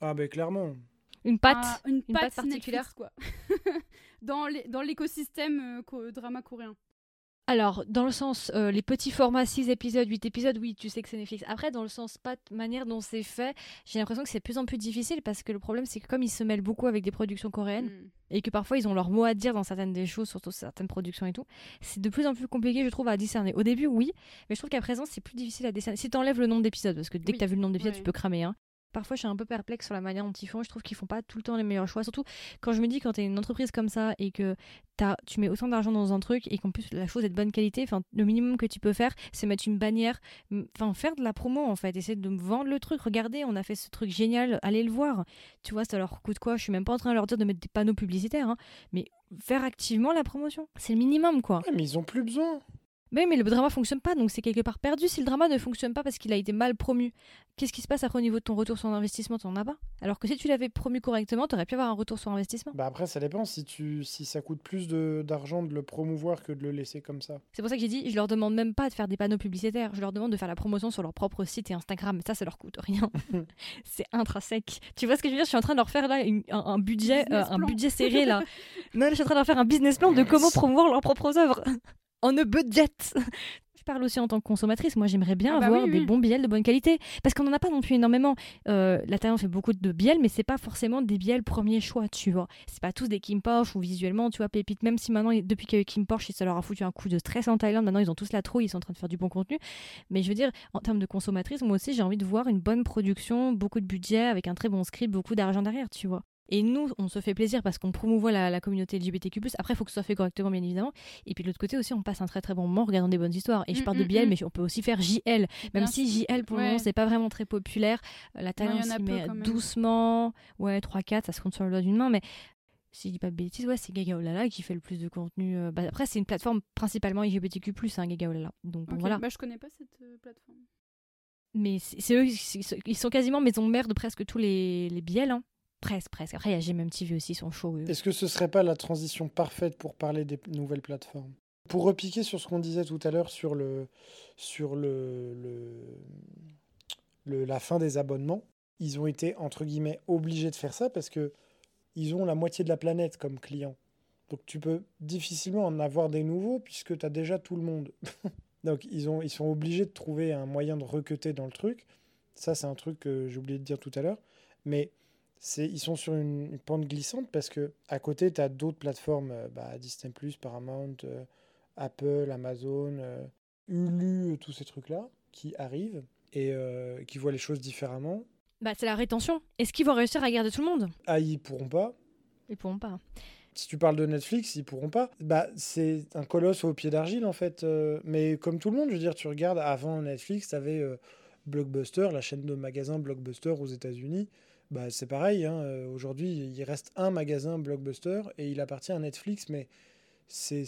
Ah, ben clairement. Une patte. un- une, une patte, patte Netflix, quoi. (laughs) dans les- dans l'écosystème euh, drama coréen. Alors, dans le sens, euh, les petits formats, 6 épisodes, 8 épisodes, oui, tu sais que c'est Netflix. Après, dans le sens, pas de manière dont c'est fait, j'ai l'impression que c'est de plus en plus difficile parce que le problème, c'est que comme ils se mêlent beaucoup avec des productions coréennes Mm. et que parfois ils ont leur mot à dire dans certaines des choses, surtout certaines productions et tout, c'est de plus en plus compliqué, je trouve, à discerner. Au début, oui, mais je trouve qu'à présent, c'est plus difficile à discerner. Si tu enlèves le nombre d'épisodes, parce que dès Oui, que tu as vu le nombre d'épisodes, ouais. tu peux cramer. Hein. Parfois, je suis un peu perplexe sur la manière dont ils font. Je trouve qu'ils font pas tout le temps les meilleurs choix. Surtout quand je me dis, quand tu es une entreprise comme ça et que t'as- tu mets autant d'argent dans un truc et qu'en plus la chose est de bonne qualité, le minimum que tu peux faire, c'est mettre une bannière, faire de la promo en fait, essayer de vendre le truc. Regardez, on a fait ce truc génial, allez le voir. Tu vois, ça leur coûte quoi? Je suis même pas en train de leur dire de mettre des panneaux publicitaires, hein, mais faire activement la promotion. C'est le minimum quoi. Mais ils ont plus besoin. Mais, mais le drama fonctionne pas, donc c'est quelque part perdu si le drama ne fonctionne pas parce qu'il a été mal promu. Qu'est-ce qui se passe après au niveau de ton retour sur investissement? Tu n'en as pas? Alors que si tu l'avais promu correctement, tu aurais pu avoir un retour sur investissement. Bah après, ça dépend si, tu, si ça coûte plus de- d'argent de, le promouvoir que de le laisser comme ça. C'est pour ça que j'ai dit, je leur demande même pas de faire des panneaux publicitaires, je leur demande de faire la promotion sur leur propre site et Instagram. Ça, ça leur coûte rien. (laughs) c'est intrinsèque. Tu vois ce que je veux dire? Je suis en train de leur faire là une- un, un budget, euh, un budget serré là. (laughs) non, je suis en train de leur faire un business plan de comment promouvoir leurs propres œuvres en a budget. Je parle aussi en tant que consommatrice. Moi, j'aimerais bien Ah bah avoir oui, des bons biels de bonne qualité. Parce qu'on n'en a pas non plus énormément. Euh, la Thaïlande fait beaucoup de biels, mais c'est pas forcément des biels premier choix, tu vois. C'est pas tous des Kim Porsche ou visuellement, tu vois, pépites. Même si maintenant, depuis qu'il y a eu Kim Porsche, ça leur a foutu un coup de stress en Thaïlande. Maintenant, ils ont tous la trouille, ils sont en train de faire du bon contenu. Mais je veux dire, en termes de consommatrice, moi aussi, j'ai envie de voir une bonne production, beaucoup de budget, avec un très bon script, beaucoup d'argent derrière, tu vois. Et nous, on se fait plaisir parce qu'on promouvoit la, la communauté LGBTQ+. Après, il faut que ce soit fait correctement, bien évidemment. Et puis de l'autre côté aussi, on passe un très très bon moment en regardant des bonnes histoires. Et je Mm, parle de mm, BL, mm. mais on peut aussi faire JL. Même Bien si JL, pour le moment, c'est pas vraiment très populaire. Euh, La Thaïlande s'y met doucement. Ouais, 3-4, ça se compte sur le doigt d'une main. Mais si je dis pas de bêtises, ouais, c'est Gaga Olala qui fait le plus de contenu. euh, bah, après, c'est une plateforme principalement LGBTQ+, hein, Gaga Olala. Donc bon, Ok, voilà. Bah, je connais pas cette euh, plateforme. Mais c'est eux, ils sont quasiment maison mère de presque tous les, les BL. Hein. Presque, presque. Après, il y a GMMTV aussi, chauds. eux. Est-ce que ce serait pas la transition parfaite pour parler des nouvelles plateformes? Pour repiquer sur ce qu'on disait tout à l'heure sur le sur le, la fin des abonnements, ils ont été entre guillemets obligés de faire ça parce que ils ont la moitié de la planète comme client. Donc tu peux difficilement en avoir des nouveaux puisque tu as déjà tout le monde. (laughs) Donc ils, ont, ils sont obligés de trouver un moyen de recuter dans le truc. Ça c'est un truc que j'ai oublié de dire tout à l'heure. Mais ils sont sur une, une pente glissante parce que à côté, tu as d'autres plateformes, euh, bah, Disney, Paramount, euh, Apple, Amazon, euh, Hulu, euh, tous ces trucs-là qui arrivent et euh, qui voient les choses différemment. Bah, c'est la rétention. Est-ce qu'ils vont réussir à garder tout le monde? Ah, ils pourront pas. Ils pourront pas. Si tu parles de Netflix, ils pourront pas. Bah, c'est un colosse au pied d'argile en fait. mais comme tout le monde, je veux dire, tu regardes avant Netflix, tu avais Blockbuster, la chaîne de magasins Blockbuster aux États-Unis. Bah, c'est pareil. hein, euh, Aujourd'hui, il reste un magasin Blockbuster et il appartient à Netflix, mais c'est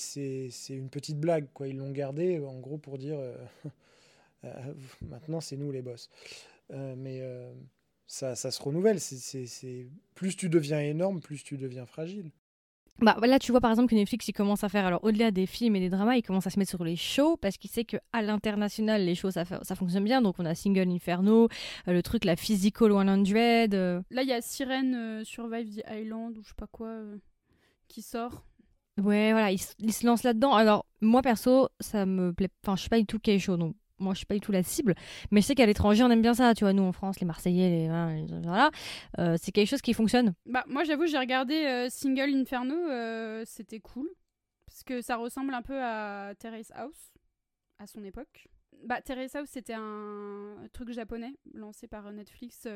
une petite blague. Quoi. Ils l'ont gardé en gros pour dire euh, (laughs) euh, maintenant c'est nous les boss. Euh, mais euh, ça, ça se renouvelle. C'est- Plus tu deviens énorme, plus tu deviens fragile. Bah là, tu vois par exemple que Netflix, il commence à faire, alors au-delà des films et des dramas, il commence à se mettre sur les shows parce qu'il sait qu'à l'international, les shows, ça, ça fonctionne bien. Donc on a Single Inferno, euh, le truc, la Physical 100. euh, Là, il y a Sirène euh, Survive the Island ou je sais pas quoi euh, qui sort. Ouais, voilà, il, se- il se lance là-dedans. Alors, moi, perso, ça me plaît. Enfin, je suis pas du tout gay show, donc moi, je suis pas du tout la cible. Mais je sais qu'à l'étranger, on aime bien ça. Tu vois, nous, en France, les Marseillais, les. Voilà. Euh, c'est quelque chose qui fonctionne. Bah, moi, j'avoue, j'ai regardé euh, Single Inferno, euh, c'était cool. Parce que ça ressemble un peu à Terrace House, à son époque. Bah, Terrace House, c'était un truc japonais lancé par Netflix.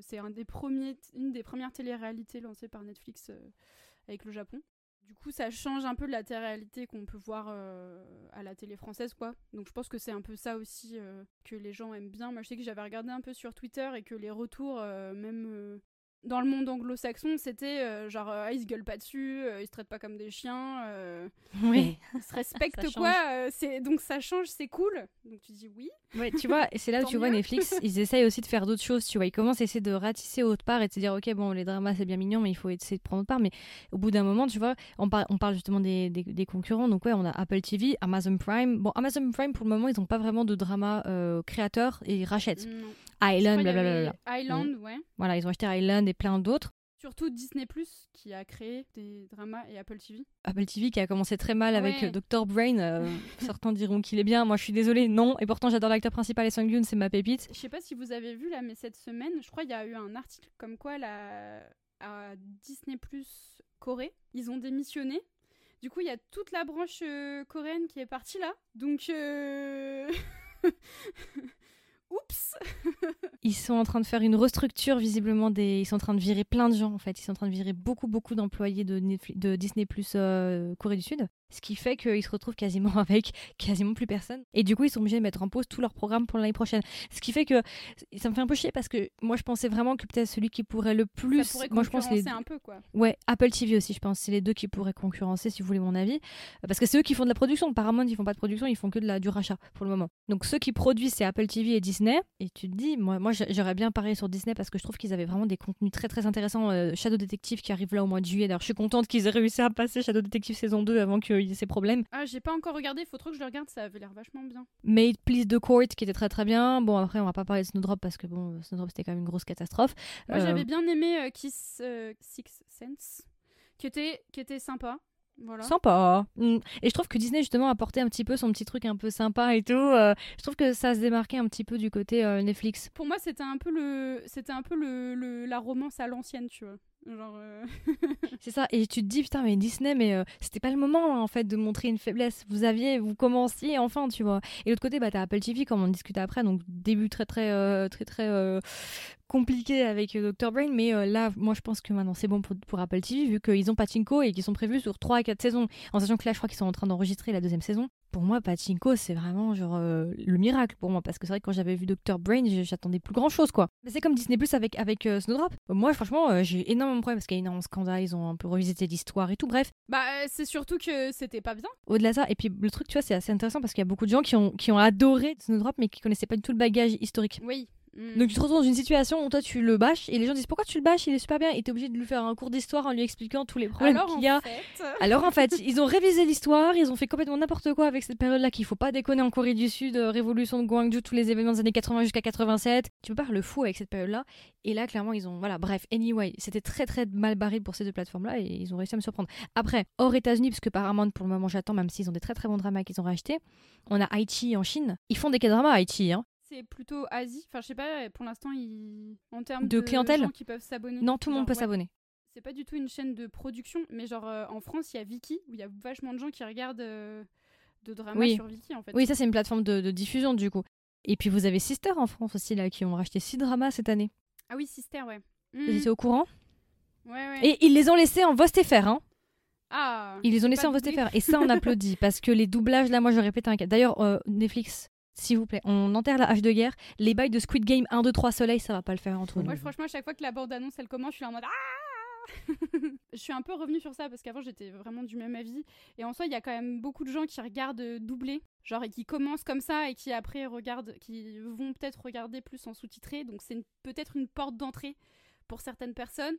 c'est une des premières téléréalités lancées par Netflix avec le Japon. Du coup, ça change un peu de la télé-réalité qu'on peut voir euh, à la télé française, quoi. Donc, je pense que c'est un peu ça aussi euh, que les gens aiment bien. Moi, je sais que j'avais regardé un peu sur Twitter et que les retours, euh, même dans le monde anglo-saxon, c'était euh, genre, euh, Ah, ils se gueulent pas dessus, euh, ils se traitent pas comme des chiens, euh, Oui. ils se (laughs) respectent, quoi. c'est donc, ça change, c'est cool. Donc, tu dis oui. Ouais, tu vois, c'est là où tu vois. Netflix, (laughs) ils essayent aussi de faire d'autres choses, tu vois. Ils commencent à essayer de ratisser autre part et de se dire, ok, bon, les dramas c'est bien mignon, mais il faut essayer de prendre autre part. Mais au bout d'un moment, tu vois, on, par- on parle justement des, des- des concurrents. Donc, ouais, on a Apple TV, Amazon Prime. Bon, Amazon Prime, pour le moment, ils n'ont pas vraiment de drama créateur et ils rachètent. Non. Island, blablabla. Island, ouais. Voilà, ils ont acheté Island et plein d'autres. Surtout Disney Plus qui a créé des dramas et Apple TV. Apple TV qui a commencé très mal avec Ouais. euh, Dr. Brain. euh, (laughs) certains diront qu'il est bien. Moi, je suis désolée, non. Et pourtant, j'adore l'acteur principal et Sung Yoon, c'est ma pépite. Je sais pas si vous avez vu là, mais cette semaine, je crois qu'il y a eu un article comme quoi la... à Disney Plus Corée, ils ont démissionné. Du coup, il y a toute la branche euh, coréenne qui est partie là. Donc, euh... (laughs) oups. (laughs) Ils sont en train de faire une restructure visiblement des. Ils sont en train de virer plein de gens en fait. Ils sont en train de virer beaucoup beaucoup d'employés de, Disney Plus euh, Corée du Sud. Ce qui fait qu'ils se retrouvent quasiment (laughs) avec quasiment plus personne. Et du coup, ils sont obligés de mettre en pause tous leurs programmes pour l'année prochaine. Ce qui fait que ça me fait un peu chier parce que moi je pensais vraiment que peut-être celui qui pourrait le plus. ça pourrait moi je pense les. un peu quoi. Ouais, Apple TV aussi, je pense. C'est les deux qui pourraient concurrencer, si vous voulez mon avis. Parce que c'est eux qui font de la production. Paramount, ils font pas de production, ils font que de la, du rachat pour le moment. Donc ceux qui produisent, c'est Apple TV et Disney. Et tu te dis, moi, moi j'a- j'aurais bien parié sur Disney parce que je trouve qu'ils avaient vraiment des contenus très très intéressants. Euh, Shadow Detective qui arrive là au mois de juillet. D'ailleurs, je suis contente qu'ils aient réussi à passer Shadow Detective saison 2 avant qu'il y ait ces problèmes. Ah, j'ai pas encore regardé, faut trop que je le regarde, ça avait l'air vachement bien. Made Please the Court qui était très très bien. Bon, après, on va pas parler de Snowdrop parce que bon, Snowdrop c'était quand même une grosse catastrophe. Moi, Euh, j'avais bien aimé euh, Kiss euh, Six Sense, qui était, qui était sympa. Voilà. Sympa. Mm. Et je trouve que Disney justement a apporté un petit peu son petit truc un peu sympa et tout. Euh, je trouve que ça se démarquait un petit peu du côté euh, Netflix. Pour moi, c'était un peu le, c'était un peu le, le- la romance à l'ancienne, tu vois. Genre. euh, (laughs) C'est ça. Et tu te dis putain mais Disney mais euh, c'était pas le moment hein, en fait de montrer une faiblesse. Vous aviez, vous commenciez enfin tu vois. Et l'autre côté bah t'as Apple TV comme on discutait après donc début très très euh, très très compliqué avec Dr Brain mais là moi je pense que maintenant c'est bon pour, pour Apple TV vu qu'ils ont Pachinko et qu'ils sont prévus sur 3 à 4 saisons en sachant que là je crois qu'ils sont en train d'enregistrer la deuxième saison pour moi Pachinko c'est vraiment genre euh, le miracle pour moi. Parce que c'est vrai que quand j'avais vu Dr Brain j'attendais plus grand chose quoi. Mais c'est comme Disney Plus avec avec euh, Snowdrop. Moi franchement euh, j'ai énormément de problèmes parce qu'il y a énormément de scandales ils ont un peu revisité l'histoire et tout bref. Bah, euh, c'est surtout que c'était pas bien. au-delà de ça et puis le truc tu vois c'est assez intéressant parce qu'il y a beaucoup de gens qui ont qui ont adoré Snowdrop mais qui connaissaient pas du tout le bagage historique. Oui. Donc tu te retrouves dans une situation où toi tu le bâches et les gens disent pourquoi tu le bâches? Il est super bien et t'es obligé de lui faire un cours d'histoire en lui expliquant tous les problèmes qu'il y a fait, alors en fait, (laughs) ils ont révisé l'histoire, ils ont fait complètement n'importe quoi avec cette période-là qu'il faut pas déconner en Corée du Sud, euh, révolution de Gwangju, tous les événements des années 80 jusqu'à 87. Tu peux pas faire le fou avec cette période-là. Et là, clairement, ils ont voilà, bref, anyway, c'était très très mal barré pour ces deux plateformes-là et ils ont réussi à me surprendre. Après, hors États-Unis, parce que Paramount pour le moment j'attends, même s'ils ont des très très bons dramas qu'ils ont rachetés, on a Haïti en Chine. Ils font des K-dramas à Haïti, hein. C'est plutôt Asie. Enfin, je sais pas, pour l'instant, ils... en termes De de, clientèle gens qui peuvent s'abonner. Non, tout le monde peut ouais. s'abonner. C'est pas du tout une chaîne de production, mais genre euh, en France, il y a Viki, où il y a vachement de gens qui regardent euh, de dramas Oui. sur Viki en fait. Oui, ça c'est une plateforme de, de diffusion du coup. Et puis vous avez Sister en France aussi là qui ont racheté 6 dramas cette année. Ah oui, Sister, ouais. Vous Mm. étiez au courant Ouais, ouais. Et ils les ont laissés en Vostfr, hein. Ah Ils les ont laissés en faire. Et ça, on applaudit. (laughs) Parce que les doublages, là, moi, je répète un cas. D'ailleurs, euh, Netflix, s'il vous plaît, on enterre la hache de guerre. Les bails de Squid Game 1, 2, 3 soleil, ça va pas le faire entre nous. Moi, franchement, à chaque fois que la bande-annonce elle commence, je suis là en mode Ah (laughs) Je suis un peu revenue sur ça parce qu'avant j'étais vraiment du même avis. Et en soi, il y a quand même beaucoup de gens qui regardent euh, doublé, genre et qui commencent comme ça et qui après regardent, qui vont peut-être regarder plus en sous-titré. Donc c'est peut-être une porte d'entrée pour certaines personnes.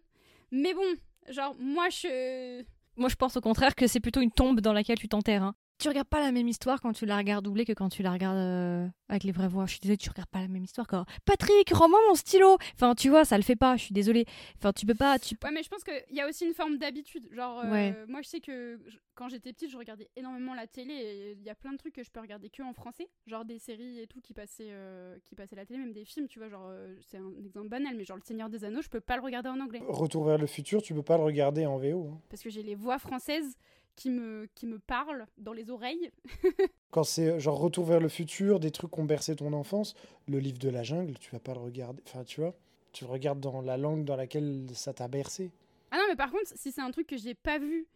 Mais bon, genre moi je. Moi, je pense au contraire que c'est plutôt une tombe dans laquelle tu t'enterres. hein. Tu regardes pas la même histoire quand tu la regardes doublée que quand tu la regardes euh, avec les vraies voix. Je suis désolée, tu regardes pas la même histoire. Quoi. Patrick, rends-moi mon stylo Enfin, tu vois, ça le fait pas, je suis désolée. Enfin, tu peux pas. Tu... Ouais, mais je pense qu'il y a aussi une forme d'habitude. Genre, euh, Ouais. moi je sais que je- quand j'étais petite, je regardais énormément la télé et il y a plein de trucs que je peux regarder que en français. Genre des séries et tout qui passaient, euh, qui passaient à la télé, même des films, tu vois. Genre, euh, c'est un exemple banal, mais genre Le Seigneur des Anneaux, je peux pas le regarder en anglais. Retour vers le futur, tu peux pas le regarder en VO. hein. Parce que j'ai les voix françaises qui me, qui me parlent dans les oreilles. (laughs) Quand c'est euh, genre Retour vers le futur, des trucs qui ont bercé ton enfance, le livre de la jungle, tu vas pas le regarder. Enfin, tu vois, tu le regardes dans la langue dans laquelle ça t'a bercé. Ah non, mais par contre, si c'est un truc que j'ai pas vu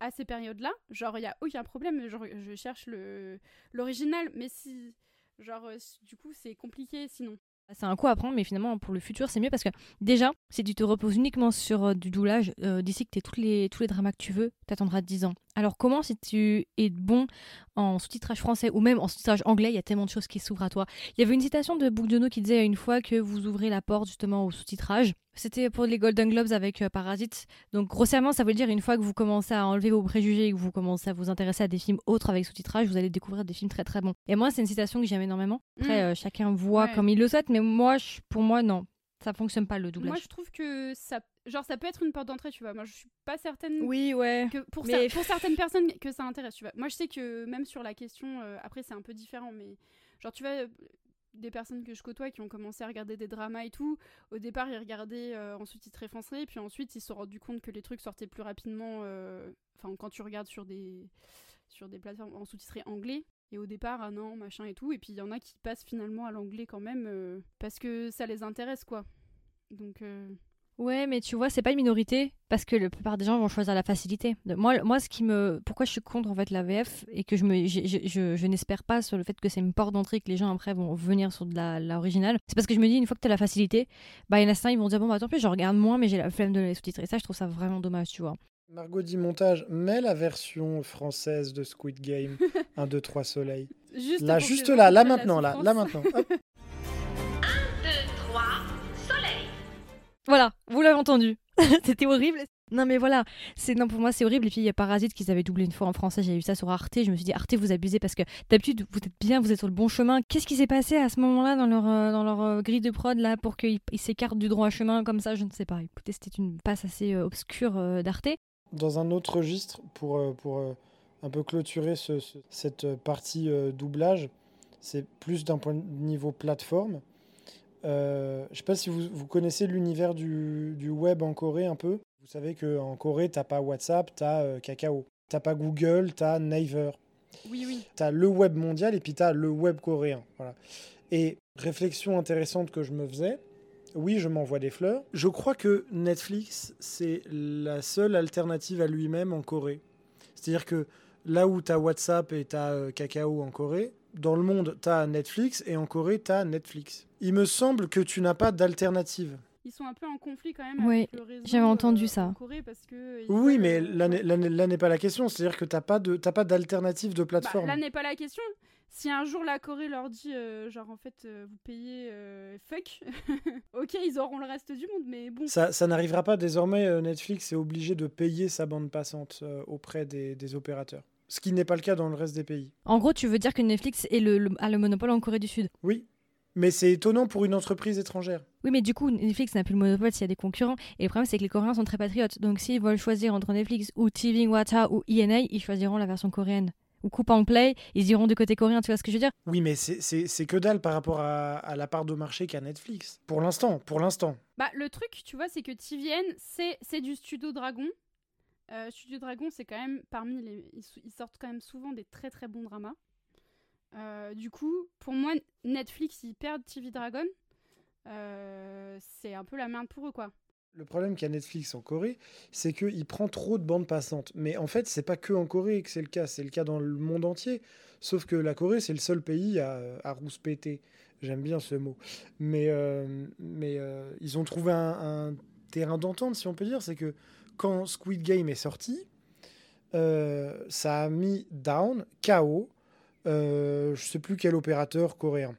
à ces périodes-là, genre, il y a aucun problème, genre, je cherche le l'original, mais si. Genre, euh, du coup, c'est compliqué sinon. C'est un coup à prendre, mais finalement, pour le futur, c'est mieux parce que déjà, si tu te reposes uniquement sur euh, du doublage, euh, d'ici que tu tous les, tous les dramas que tu veux, t'attendras 10 ans. Alors, comment, si tu es bon en sous-titrage français ou même en sous-titrage anglais, il y a tellement de choses qui s'ouvrent à toi. Il y avait une citation de Bourdieu qui disait une fois que vous ouvrez la porte justement au sous-titrage. C'était pour les Golden Globes avec euh, Parasite. Donc, grossièrement, ça veut dire une fois que vous commencez à enlever vos préjugés et que vous commencez à vous intéresser à des films autres avec sous-titrage, vous allez découvrir des films très très bons. Et moi, c'est une citation que j'aime énormément. Après, Mm. euh, chacun voit Ouais. comme il le souhaite, mais moi, je- pour moi, non. Ça fonctionne pas le doublage. Moi, je trouve que ça, genre, ça peut être une porte d'entrée, tu vois. Moi, je suis pas certaine Oui, ouais. que pour, Mais- cer- pour certaines personnes que ça intéresse, tu vois. Moi, je sais que même sur la question, euh, après, c'est un peu différent, mais genre, tu vois, des personnes que je côtoie qui ont commencé à regarder des dramas et tout, au départ, ils regardaient en sous-titré français, puis ensuite, ils se sont rendus compte que les trucs sortaient plus rapidement, euh, enfin, quand tu regardes sur des, sur des plateformes en sous-titré anglais. Et au départ, ah non, machin et tout. Et puis il y en a qui passent finalement à l'anglais quand même euh, parce que ça les intéresse, quoi. Donc, euh, Ouais, mais tu vois, c'est pas une minorité parce que la plupart des gens vont choisir la facilité. Moi, moi, ce qui me, pourquoi je suis contre en fait la VF et que je me, je, je, je n'espère pas sur le fait que c'est une porte d'entrée que les gens après vont venir sur de la, l'original, c'est parce que je me dis une fois que t'as la facilité, bah il y en a certains ils vont dire bon bah tant pis, je regarde moins, mais j'ai la flemme de les sous-titrer. Ça, je trouve ça vraiment dommage, tu vois. Margot dit montage, mets la version française de Squid Game 1, 2, 3 soleil. juste Là, juste là, là la maintenant, là, là maintenant. Hop. (laughs) Voilà, vous l'avez entendu. (laughs) C'était horrible. Non mais voilà, c'est non pour moi c'est horrible et puis il y a Parasite qu'ils avaient doublé une fois en français, j'ai vu ça sur Arte, je me suis dit Arte vous abusez parce que d'habitude vous êtes bien, vous êtes sur le bon chemin. Qu'est-ce qui s'est passé à ce moment-là dans leur euh, dans leur euh, grille de prod là pour qu'ils ils s'écartent du droit chemin comme ça, je ne sais pas. Écoutez, c'était une passe assez euh, obscure euh, d'Arte. Dans un autre registre, pour, euh, pour euh, un peu clôturer ce- ce- cette partie euh, doublage, c'est plus d'un point de niveau plateforme. Euh, je sais pas si vous, vous connaissez l'univers du, du web en Corée un peu. Vous savez qu'en Corée, t'as pas WhatsApp, t'as euh, Kakao. T'as pas Google, t'as Naver. Oui, oui. tu as le web mondial et puis tu as le web coréen. Voilà. Et réflexion intéressante que je me faisais, oui, je m'envoie des fleurs. Je crois que Netflix, c'est la seule alternative à lui-même en Corée. C'est-à-dire que là où tu as WhatsApp et tu as Kakao en Corée, dans le monde, tu as Netflix et en Corée, tu as Netflix. Il me semble que tu n'as pas d'alternative. Ils sont un peu en conflit quand même Oui, avec le réseau. j'avais entendu euh, ça. en Corée parce que Oui, mais euh, là n'est- pas la question. C'est-à-dire que tu n'as pas de- t'as pas d'alternative de bah, plateforme. là n'est pas la question. Si un jour la Corée leur dit, euh, genre en fait, euh, vous payez euh, fuck, (laughs) ok, ils auront le reste du monde, mais bon. Ça, ça n'arrivera pas désormais. euh, Netflix est obligé de payer sa bande passante euh, auprès des, des opérateurs. Ce qui n'est pas le cas dans le reste des pays. En gros, tu veux dire que Netflix est le, le- a le monopole en Corée du Sud. Oui. Mais c'est étonnant pour une entreprise étrangère. Oui, mais du coup, Netflix n'a plus le monopole s'il y a des concurrents. Et le problème, c'est que les Coréens sont très patriotes. Donc, s'ils veulent choisir entre Netflix ou TV Wata ou INA, ils choisiront la version coréenne. Ou Coupang Play, ils iront du côté coréen, tu vois ce que je veux dire? Oui, mais c'est- que dalle par rapport à, à la part de marché qu'a Netflix. Pour l'instant, pour l'instant. Bah, le truc, tu vois, c'est que TVN, c'est du Studio Dragon. Euh, Studio Dragon, c'est quand même parmi les. Ils, sortent quand même souvent des très très bons dramas. Euh, du coup, pour moi, Netflix, ils perdent TV Dragon. Euh, c'est un peu la merde pour eux, quoi. Le problème qu'a Netflix en Corée, c'est qu'il prend trop de bandes passantes. Mais en fait, c'est pas que en Corée que c'est le cas, c'est le cas dans le monde entier. Sauf que la Corée, c'est le seul pays à, à rouspéter. J'aime bien ce mot. Mais, mais ils ont trouvé un, un terrain d'entente, si on peut dire. C'est que quand Squid Game est sorti, euh, ça a mis down, KO, euh, je sais plus quel opérateur coréen.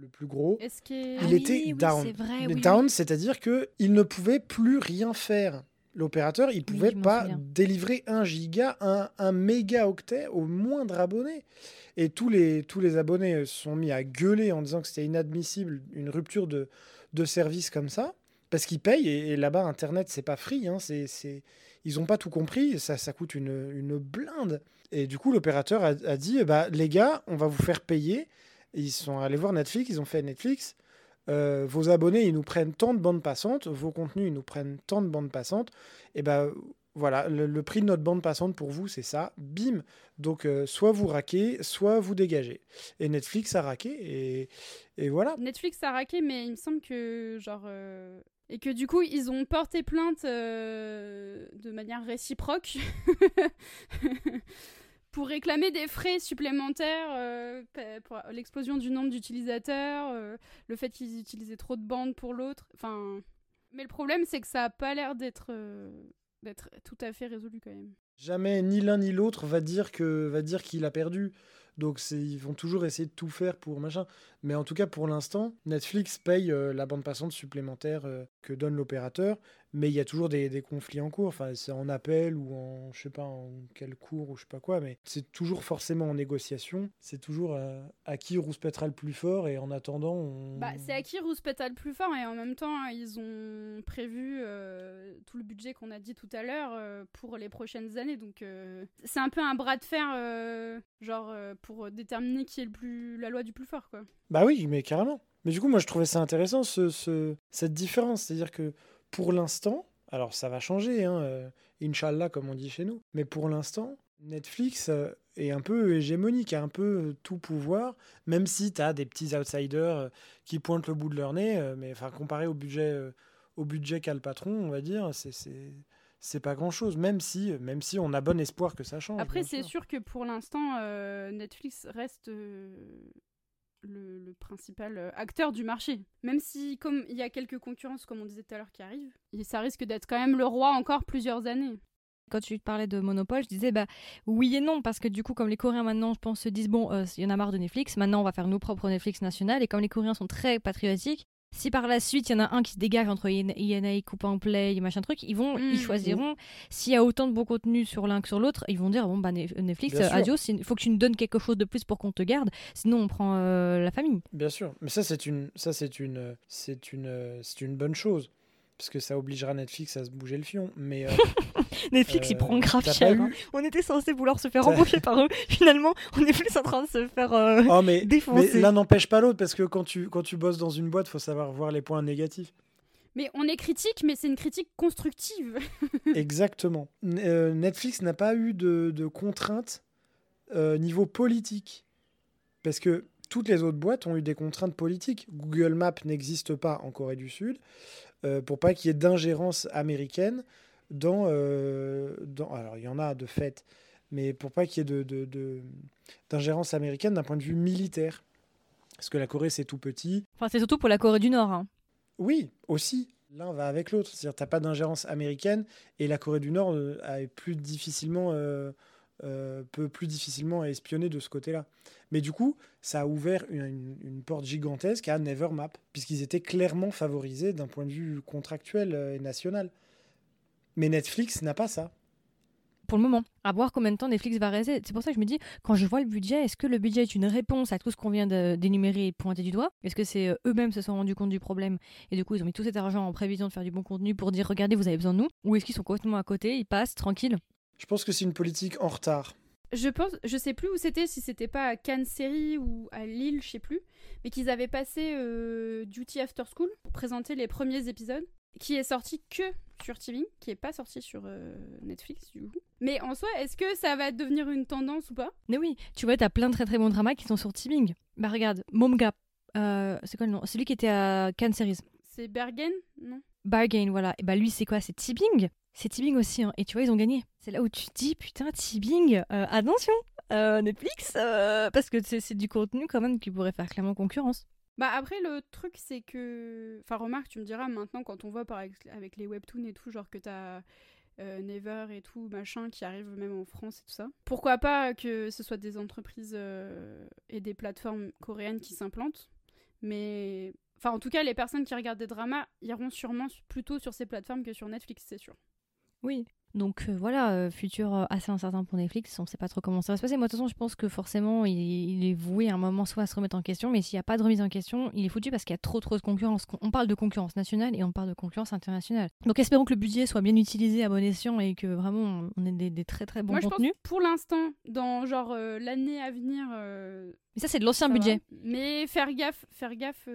Le plus gros. Est-ce que Il était down. vrai, Mais oui, down, oui. c'est-à-dire que il ne pouvait plus rien faire. L'opérateur, il pouvait pas souviens. délivrer un giga, un, un mégaoctet au moindre abonné. Et tous les, tous les abonnés se sont mis à gueuler en disant que c'était inadmissible une rupture de, de service comme ça, parce qu'ils payent. Et, là-bas, Internet, c'est pas free. Hein, c'est, c'est- Ils n'ont pas tout compris. Ça, ça coûte une, blinde. Et du coup, l'opérateur a, dit bah, les gars, on va vous faire payer. Ils sont allés voir Netflix, ils ont fait Netflix. euh, vos abonnés, ils nous prennent tant de bandes passantes, vos contenus, ils nous prennent tant de bandes passantes. Et ben voilà, le, prix de notre bande passante pour vous, c'est ça. Bim. Donc, euh, soit vous raquez, soit vous dégagez. Et Netflix a raqué, et, et voilà. Netflix a raqué, mais il me semble que genre euh, et que du coup ils ont porté plainte euh, de manière réciproque (laughs) pour réclamer des frais supplémentaires euh, pour l'explosion du nombre d'utilisateurs, euh, le fait qu'ils utilisaient trop de bandes pour l'autre. Enfin, mais le problème c'est que ça a pas l'air d'être d'être tout à fait résolu quand même. Jamais ni l'un ni l'autre va dire que va dire qu'il a perdu. Donc ils vont toujours essayer de tout faire pour machin. Mais en tout cas pour l'instant, Netflix paye la bande passante supplémentaire que donne l'opérateur. Mais il y a toujours des, des conflits en cours. Enfin c'est en appel ou en je sais pas en quel cours ou je sais pas quoi. Mais c'est toujours forcément en négociation. C'est toujours euh, à qui rouspètera le plus fort. Et en attendant, on... Bah, c'est à qui rouspète le plus fort et en même temps ils ont prévu euh, tout le budget qu'on a dit tout à l'heure euh, pour les prochaines années donc c'est un peu un bras de fer genre pour déterminer qui est le plus la loi du plus fort quoi. Bah oui, mais carrément. Mais du coup, moi, je trouvais ça intéressant, ce, ce- cette différence. C'est-à-dire que pour l'instant, alors ça va changer, hein, euh, Inch'Allah, comme on dit chez nous, mais pour l'instant, Netflix euh, est un peu hégémonique, a un peu euh, tout pouvoir, même si tu as des petits outsiders qui pointent le bout de leur nez, mais enfin, comparé au budget, au budget qu'a le patron, on va dire, c'est. pas grand chose, même si, même si on a bon espoir que ça change. Après c'est sûr. sûr que pour l'instant euh, Netflix reste euh, le, principal euh, acteur du marché même si comme il y a quelques concurrences comme on disait tout à l'heure qui arrivent ça risque d'être quand même le roi encore plusieurs années. Quand tu parlais de monopole, je disais bah oui et non parce que du coup comme les Coréens maintenant je pense se disent bon euh, il y en a marre de Netflix, maintenant on va faire nos propres Netflix national et comme les Coréens sont très patriotiques, si par la suite il y en a un qui se dégage entre INA, Coupe en Play, machin truc, ils vont Mm. ils choisiront s'il y a autant de bon contenu sur l'un que sur l'autre, ils vont dire bon bah Ne- Netflix euh, adios, il faut que tu nous donnes quelque chose de plus pour qu'on te garde, sinon on prend euh, la famille. Bien sûr, mais ça c'est une, ça c'est une, c'est une, c'est une bonne chose parce que ça obligera Netflix à se bouger le fion. Mais euh, (laughs) (laughs) Netflix il euh, prend grave t'as pas cher. hein. On était censé vouloir se faire embaucher par eux, (laughs) finalement on est plus en train de se faire euh, (laughs) Oh, mais, mais défoncer. l'un n'empêche pas l'autre parce que quand tu, quand tu bosses dans une boîte, faut savoir voir les points négatifs. Mais on est critique mais c'est une critique constructive. Exactement. Euh, Netflix n'a pas eu de, de contraintes euh, niveau politique parce que toutes les autres boîtes ont eu des contraintes politiques. Google Maps n'existe pas en Corée du Sud euh, pour pas qu'il y ait d'ingérence américaine dans, euh, dans. Alors, il y en a de fait, mais pour pas qu'il y ait de, de- de- d'ingérence américaine d'un point de vue militaire. Parce que la Corée, c'est tout petit. Enfin c'est surtout pour la Corée du Nord. hein. Oui, aussi. L'un va avec l'autre. C'est-à-dire, t'as pas d'ingérence américaine et la Corée du Nord euh, a plus difficilement, euh, euh, peut plus difficilement espionner de ce côté-là. Mais du coup, ça a ouvert une, une- une porte gigantesque à Nevermap, puisqu'ils étaient clairement favorisés d'un point de vue contractuel euh, et national. Mais Netflix n'a pas ça. pour le moment. À voir combien de temps Netflix va rester. C'est pour ça que je me dis, quand je vois le budget, est-ce que le budget est une réponse à tout ce qu'on vient d'énumérer et de pointer du doigt? Est-ce que c'est euh, eux-mêmes se sont rendus compte du problème et du coup ils ont mis tout cet argent en prévision de faire du bon contenu pour dire regardez vous avez besoin de nous? Ou est-ce qu'ils sont complètement à côté, ils passent tranquille Je pense que c'est une politique en retard. Je pense, je sais plus où c'était, si c'était pas à Cannes Série ou à Lille, je sais plus, mais qu'ils avaient passé euh, Duty After School pour présenter les premiers épisodes, qui est sorti que sur TV, qui est pas sorti sur euh, Netflix du coup. Mais en soi, est-ce que ça va devenir une tendance ou pas? Mais oui, tu vois, t'as plein de très très bons dramas qui sont sur Teaming. Bah regarde, Momga, euh, c'est quoi le nom? Celui qui était à Cannes Series. C'est Bergen, non? Bargain, voilà. Et bah lui, c'est quoi? C'est Tibing. C'est Tibing aussi, hein. Et tu vois, ils ont gagné. C'est là où tu te dis, putain, Tibing, euh, attention, Netflix, parce que c'est c'est du contenu quand même qui pourrait faire clairement concurrence. Bah après le truc c'est que, enfin remarque tu me diras maintenant quand on voit par avec les webtoons et tout genre que t'as euh, Never et tout machin qui arrive même en France et tout ça. Pourquoi pas que ce soit des entreprises euh, et des plateformes coréennes qui s'implantent, mais enfin en tout cas les personnes qui regardent des dramas iront sûrement plutôt sur ces plateformes que sur Netflix c'est sûr. Oui. Donc euh, voilà, euh, futur euh, assez incertain pour Netflix. On sait pas trop comment ça va se passer. Moi, de toute façon, je pense que forcément, il, il est voué à un moment soit à se remettre en question, mais s'il n'y a pas de remise en question, il est foutu parce qu'il y a trop trop de concurrence. On parle de concurrence nationale et on parle de concurrence internationale. Donc espérons que le budget soit bien utilisé à bon escient et que vraiment on ait des, des très très bons Moi je contenus. pense pour l'instant dans genre euh, l'année à venir. euh, Mais ça, c'est de l'ancien va. budget. Mais faire gaffe, faire gaffe.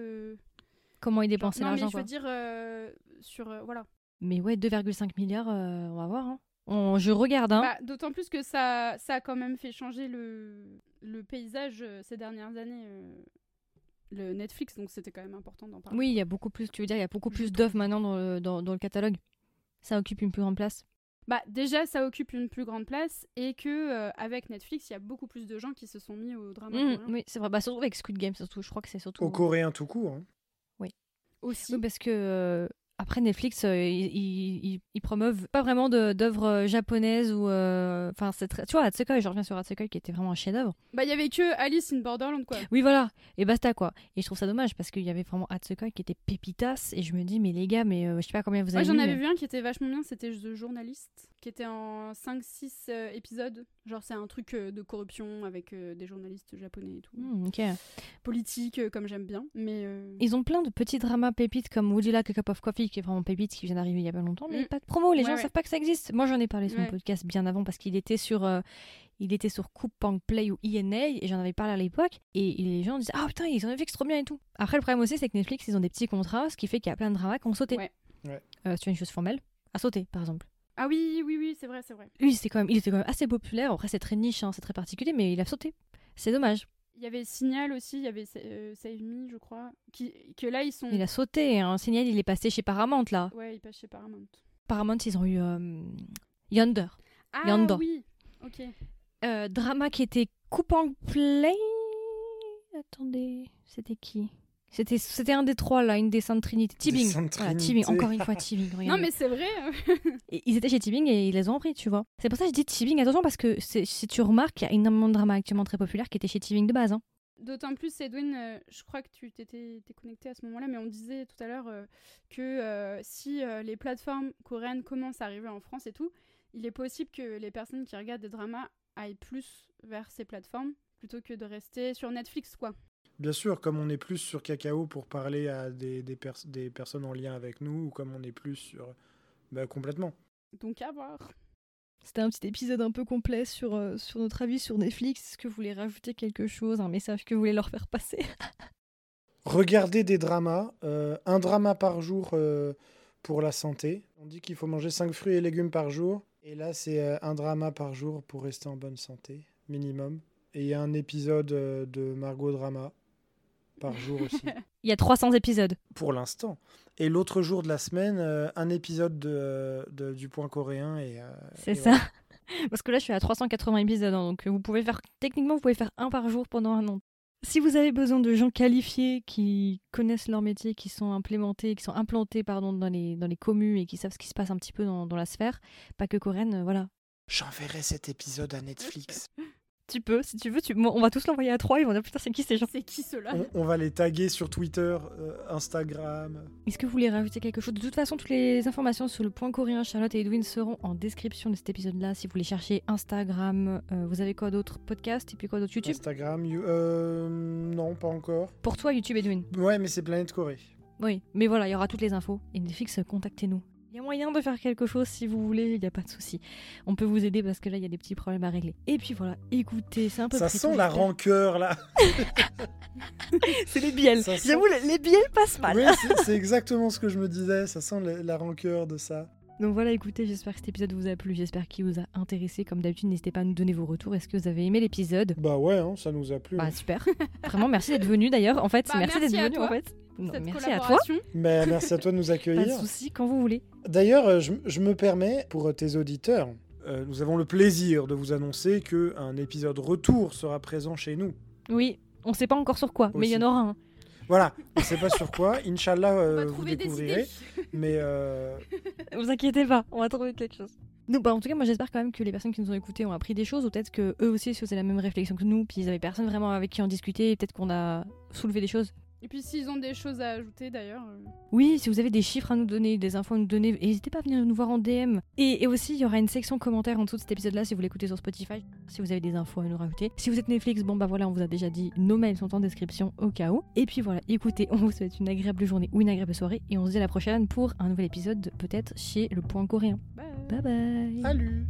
Comment non mais l'argent. je veux dire euh, sur euh, voilà. Mais ouais, 2,5 milliards, euh, on va voir. hein. On- je regarde. Hein. Bah, D'autant plus que ça, ça a quand même fait changer le, le paysage euh, ces dernières années, euh, le Netflix, donc c'était quand même important d'en parler. oui, il y a beaucoup plus. Tu veux dire, il y a beaucoup plus d'œuvres maintenant dans le, dans, dans le catalogue. Ça occupe une plus grande place. Bah, déjà, ça occupe une plus grande place et que euh, avec Netflix, il y a beaucoup plus de gens qui se sont mis au drama coréen. oui, c'est vrai. Bah, surtout avec Squid Game, surtout. Je crois que c'est surtout. Au coréen tout court. hein. Aussi. Oui, parce que euh, après Netflix, euh, ils, ils, ils- ils promeuvent pas vraiment d'œuvres euh, japonaises ou. euh, Enfin, c'est très. Tu vois, Atsukai, je reviens sur Atsukai qui était vraiment un chef-d'œuvre. Bah, il y avait que Alice in Borderland, quoi. Oui, voilà, et basta quoi. Et je trouve ça dommage parce qu'il y avait vraiment Atsukai qui était pépitas et je me dis, mais les gars, mais euh, je sais pas combien vous Moi, avez j'en mis, avais vu un qui était vachement bien, c'était The Journalist, qui était en 5-6 euh, épisodes. Genre, c'est un truc euh, de corruption avec euh, des journalistes japonais et tout. Hmm, ok. Politique, euh, comme j'aime bien. Mais. euh, Ils ont plein de petits dramas pépites comme Would You Like a Cup of Coffee qui est vraiment pépite, qui vient d'arriver il y a pas longtemps, mais Mm. pas de promo, les Ouais, gens ouais. savent pas que ça existe. Moi j'en ai parlé sur mon podcast bien avant parce qu'il était sur euh, il était sur Coupang Play ou INA et j'en avais parlé à l'époque et, et les gens disaient ah putain ils ont Netflix trop bien et tout. Après le problème aussi c'est que Netflix ils ont des petits contrats, ce qui fait qu'il y a plein de dramas qui ont sauté. Ouais. Ouais. Euh, si tu as une chose formelle, a sauté par exemple. Ah oui, oui, oui, c'est vrai, c'est vrai. Lui c'était quand même il était quand même assez populaire. Après c'est très niche, hein, c'est très particulier, mais il a sauté. C'est dommage. Il y avait Signal aussi, il y avait euh, Save Me, je crois. Qui, que là, ils sont. Il a sauté. Un signal il est passé chez Paramount là. Ouais, il passe chez Paramount. Paramount ils ont eu euh, Yonder. Ah Yanda. oui, ok. Euh, drama qui était Coupang Play. Attendez, c'était qui? C'était c'était un des trois là, une des Saintes Trinités. Tibing. Voilà. Tibing. Encore une fois Tibing. (laughs) Non, regardez. mais c'est vrai. Et ils étaient chez Tibing et ils les ont repris, tu vois. C'est pour ça que je dis Tibing. Attention parce que c'est- si tu remarques, il y a énormément de dramas actuellement très populaires qui étaient chez Tibing de base. hein. D'autant plus, Edwin, euh, je crois que tu t'étais t'es connecté à ce moment-là, mais on disait tout à l'heure euh, que euh, si euh, les plateformes coréennes commencent à arriver en France et tout, il est possible que les personnes qui regardent des dramas aillent plus vers ces plateformes plutôt que de rester sur Netflix, quoi. Bien sûr, comme on est plus sur Cacao pour parler à des, des, pers- des personnes en lien avec nous, ou comme on est plus sur... Bah, complètement. Donc à voir. C'était un petit épisode un peu complet sur, euh, sur notre avis sur Netflix. Est-ce que vous voulez rajouter quelque chose, un message que vous voulez leur faire passer? (laughs) Regardez des dramas, euh, un drama par jour euh, pour la santé. On dit qu'il faut manger 5 fruits et légumes par jour. Et là, c'est euh, un drama par jour pour rester en bonne santé, minimum. Et il y a un épisode euh, de Margot Drama par jour (laughs) aussi, Il y a 300 épisodes. pour l'instant. Et l'autre jour de la semaine, euh, un épisode de, euh, de- du point coréen. Et, euh, C'est ça. voilà. (laughs) Parce que là, je suis à 380 épisodes, hein, donc vous pouvez faire, techniquement, vous pouvez faire un par jour pendant un an. Si vous avez besoin de gens qualifiés qui connaissent leur métier, qui sont implémentés, qui sont implantés pardon, dans, les, dans les communes et qui savent ce qui se passe un petit peu dans, dans la sphère, pas que coréenne, voilà. J'enverrai cet épisode à Netflix. (laughs) Tu peux, si tu veux, tu... on va tous l'envoyer à trois, ils vont dire putain, c'est qui ces gens? C'est qui cela On, on va les taguer sur Twitter, euh, Instagram. Est-ce que vous voulez rajouter quelque chose? De toute façon, toutes les informations sur le point coréen, Charlotte et Edwin seront en description de cet épisode-là. Si vous voulez chercher Instagram, euh, vous avez quoi d'autre? Podcast et puis quoi d'autre? YouTube? Instagram, you- euh, non, pas encore. Pour toi, YouTube, Edwin Ouais, mais c'est Planète Corée. Oui, mais voilà, il y aura toutes les infos. Et Netflix, contactez-nous. Il y a moyen de faire quelque chose si vous voulez, il n'y a pas de souci. On peut vous aider parce que là, il y a des petits problèmes à régler. Et puis voilà, écoutez, c'est un peu Ça sent la rancœur là. (laughs) C'est les bielles. Ça sent- J'avoue, les, les bielles passent mal. Oui, c'est- (laughs) exactement ce que je me disais. Ça sent la, la rancœur de ça. Donc voilà, écoutez, j'espère que cet épisode vous a plu, j'espère qu'il vous a intéressé. Comme d'habitude, n'hésitez pas à nous donner vos retours. Est-ce que vous avez aimé l'épisode? Bah ouais, hein, ça nous a plu. Bah super. (laughs) Vraiment, merci d'être venu d'ailleurs. En fait, Bah, merci, merci d'être venu en fait. Cette merci à toi. merci à toi de nous (laughs) Pas de accueillir. soucis, quand vous voulez. D'ailleurs, euh, je, je me permets, pour tes auditeurs, euh, nous avons le plaisir de vous annoncer que un épisode retour sera présent chez nous. Oui, on sait pas encore sur quoi, mais il y en aura un. Voilà, on ne sait pas sur quoi. (laughs) Inch'Allah, euh, vous découvrirez. Mais euh, (laughs) Vous inquiétez pas, on va trouver quelque chose. Donc, bah, en tout cas, moi j'espère quand même que les personnes qui nous ont écoutés ont appris des choses, ou peut-être que eux aussi se faisaient la même réflexion que nous, puis ils avaient personne vraiment avec qui en discuter, et peut-être qu'on a soulevé des choses. Et puis s'ils ont des choses à ajouter d'ailleurs. Euh. Oui, si vous avez des chiffres à nous donner, des infos à nous donner, n'hésitez pas à venir nous voir en DM. Et, et aussi, il y aura une section commentaires en dessous de cet épisode-là si vous l'écoutez sur Spotify, si vous avez des infos à nous rajouter. Si vous êtes Netflix, bon bah voilà, on vous a déjà dit, nos mails sont en description au cas où. Et puis voilà, écoutez, on vous souhaite une agréable journée ou une agréable soirée et on se dit à la prochaine pour un nouvel épisode peut-être chez le point coréen. Bye bye. bye. Salut.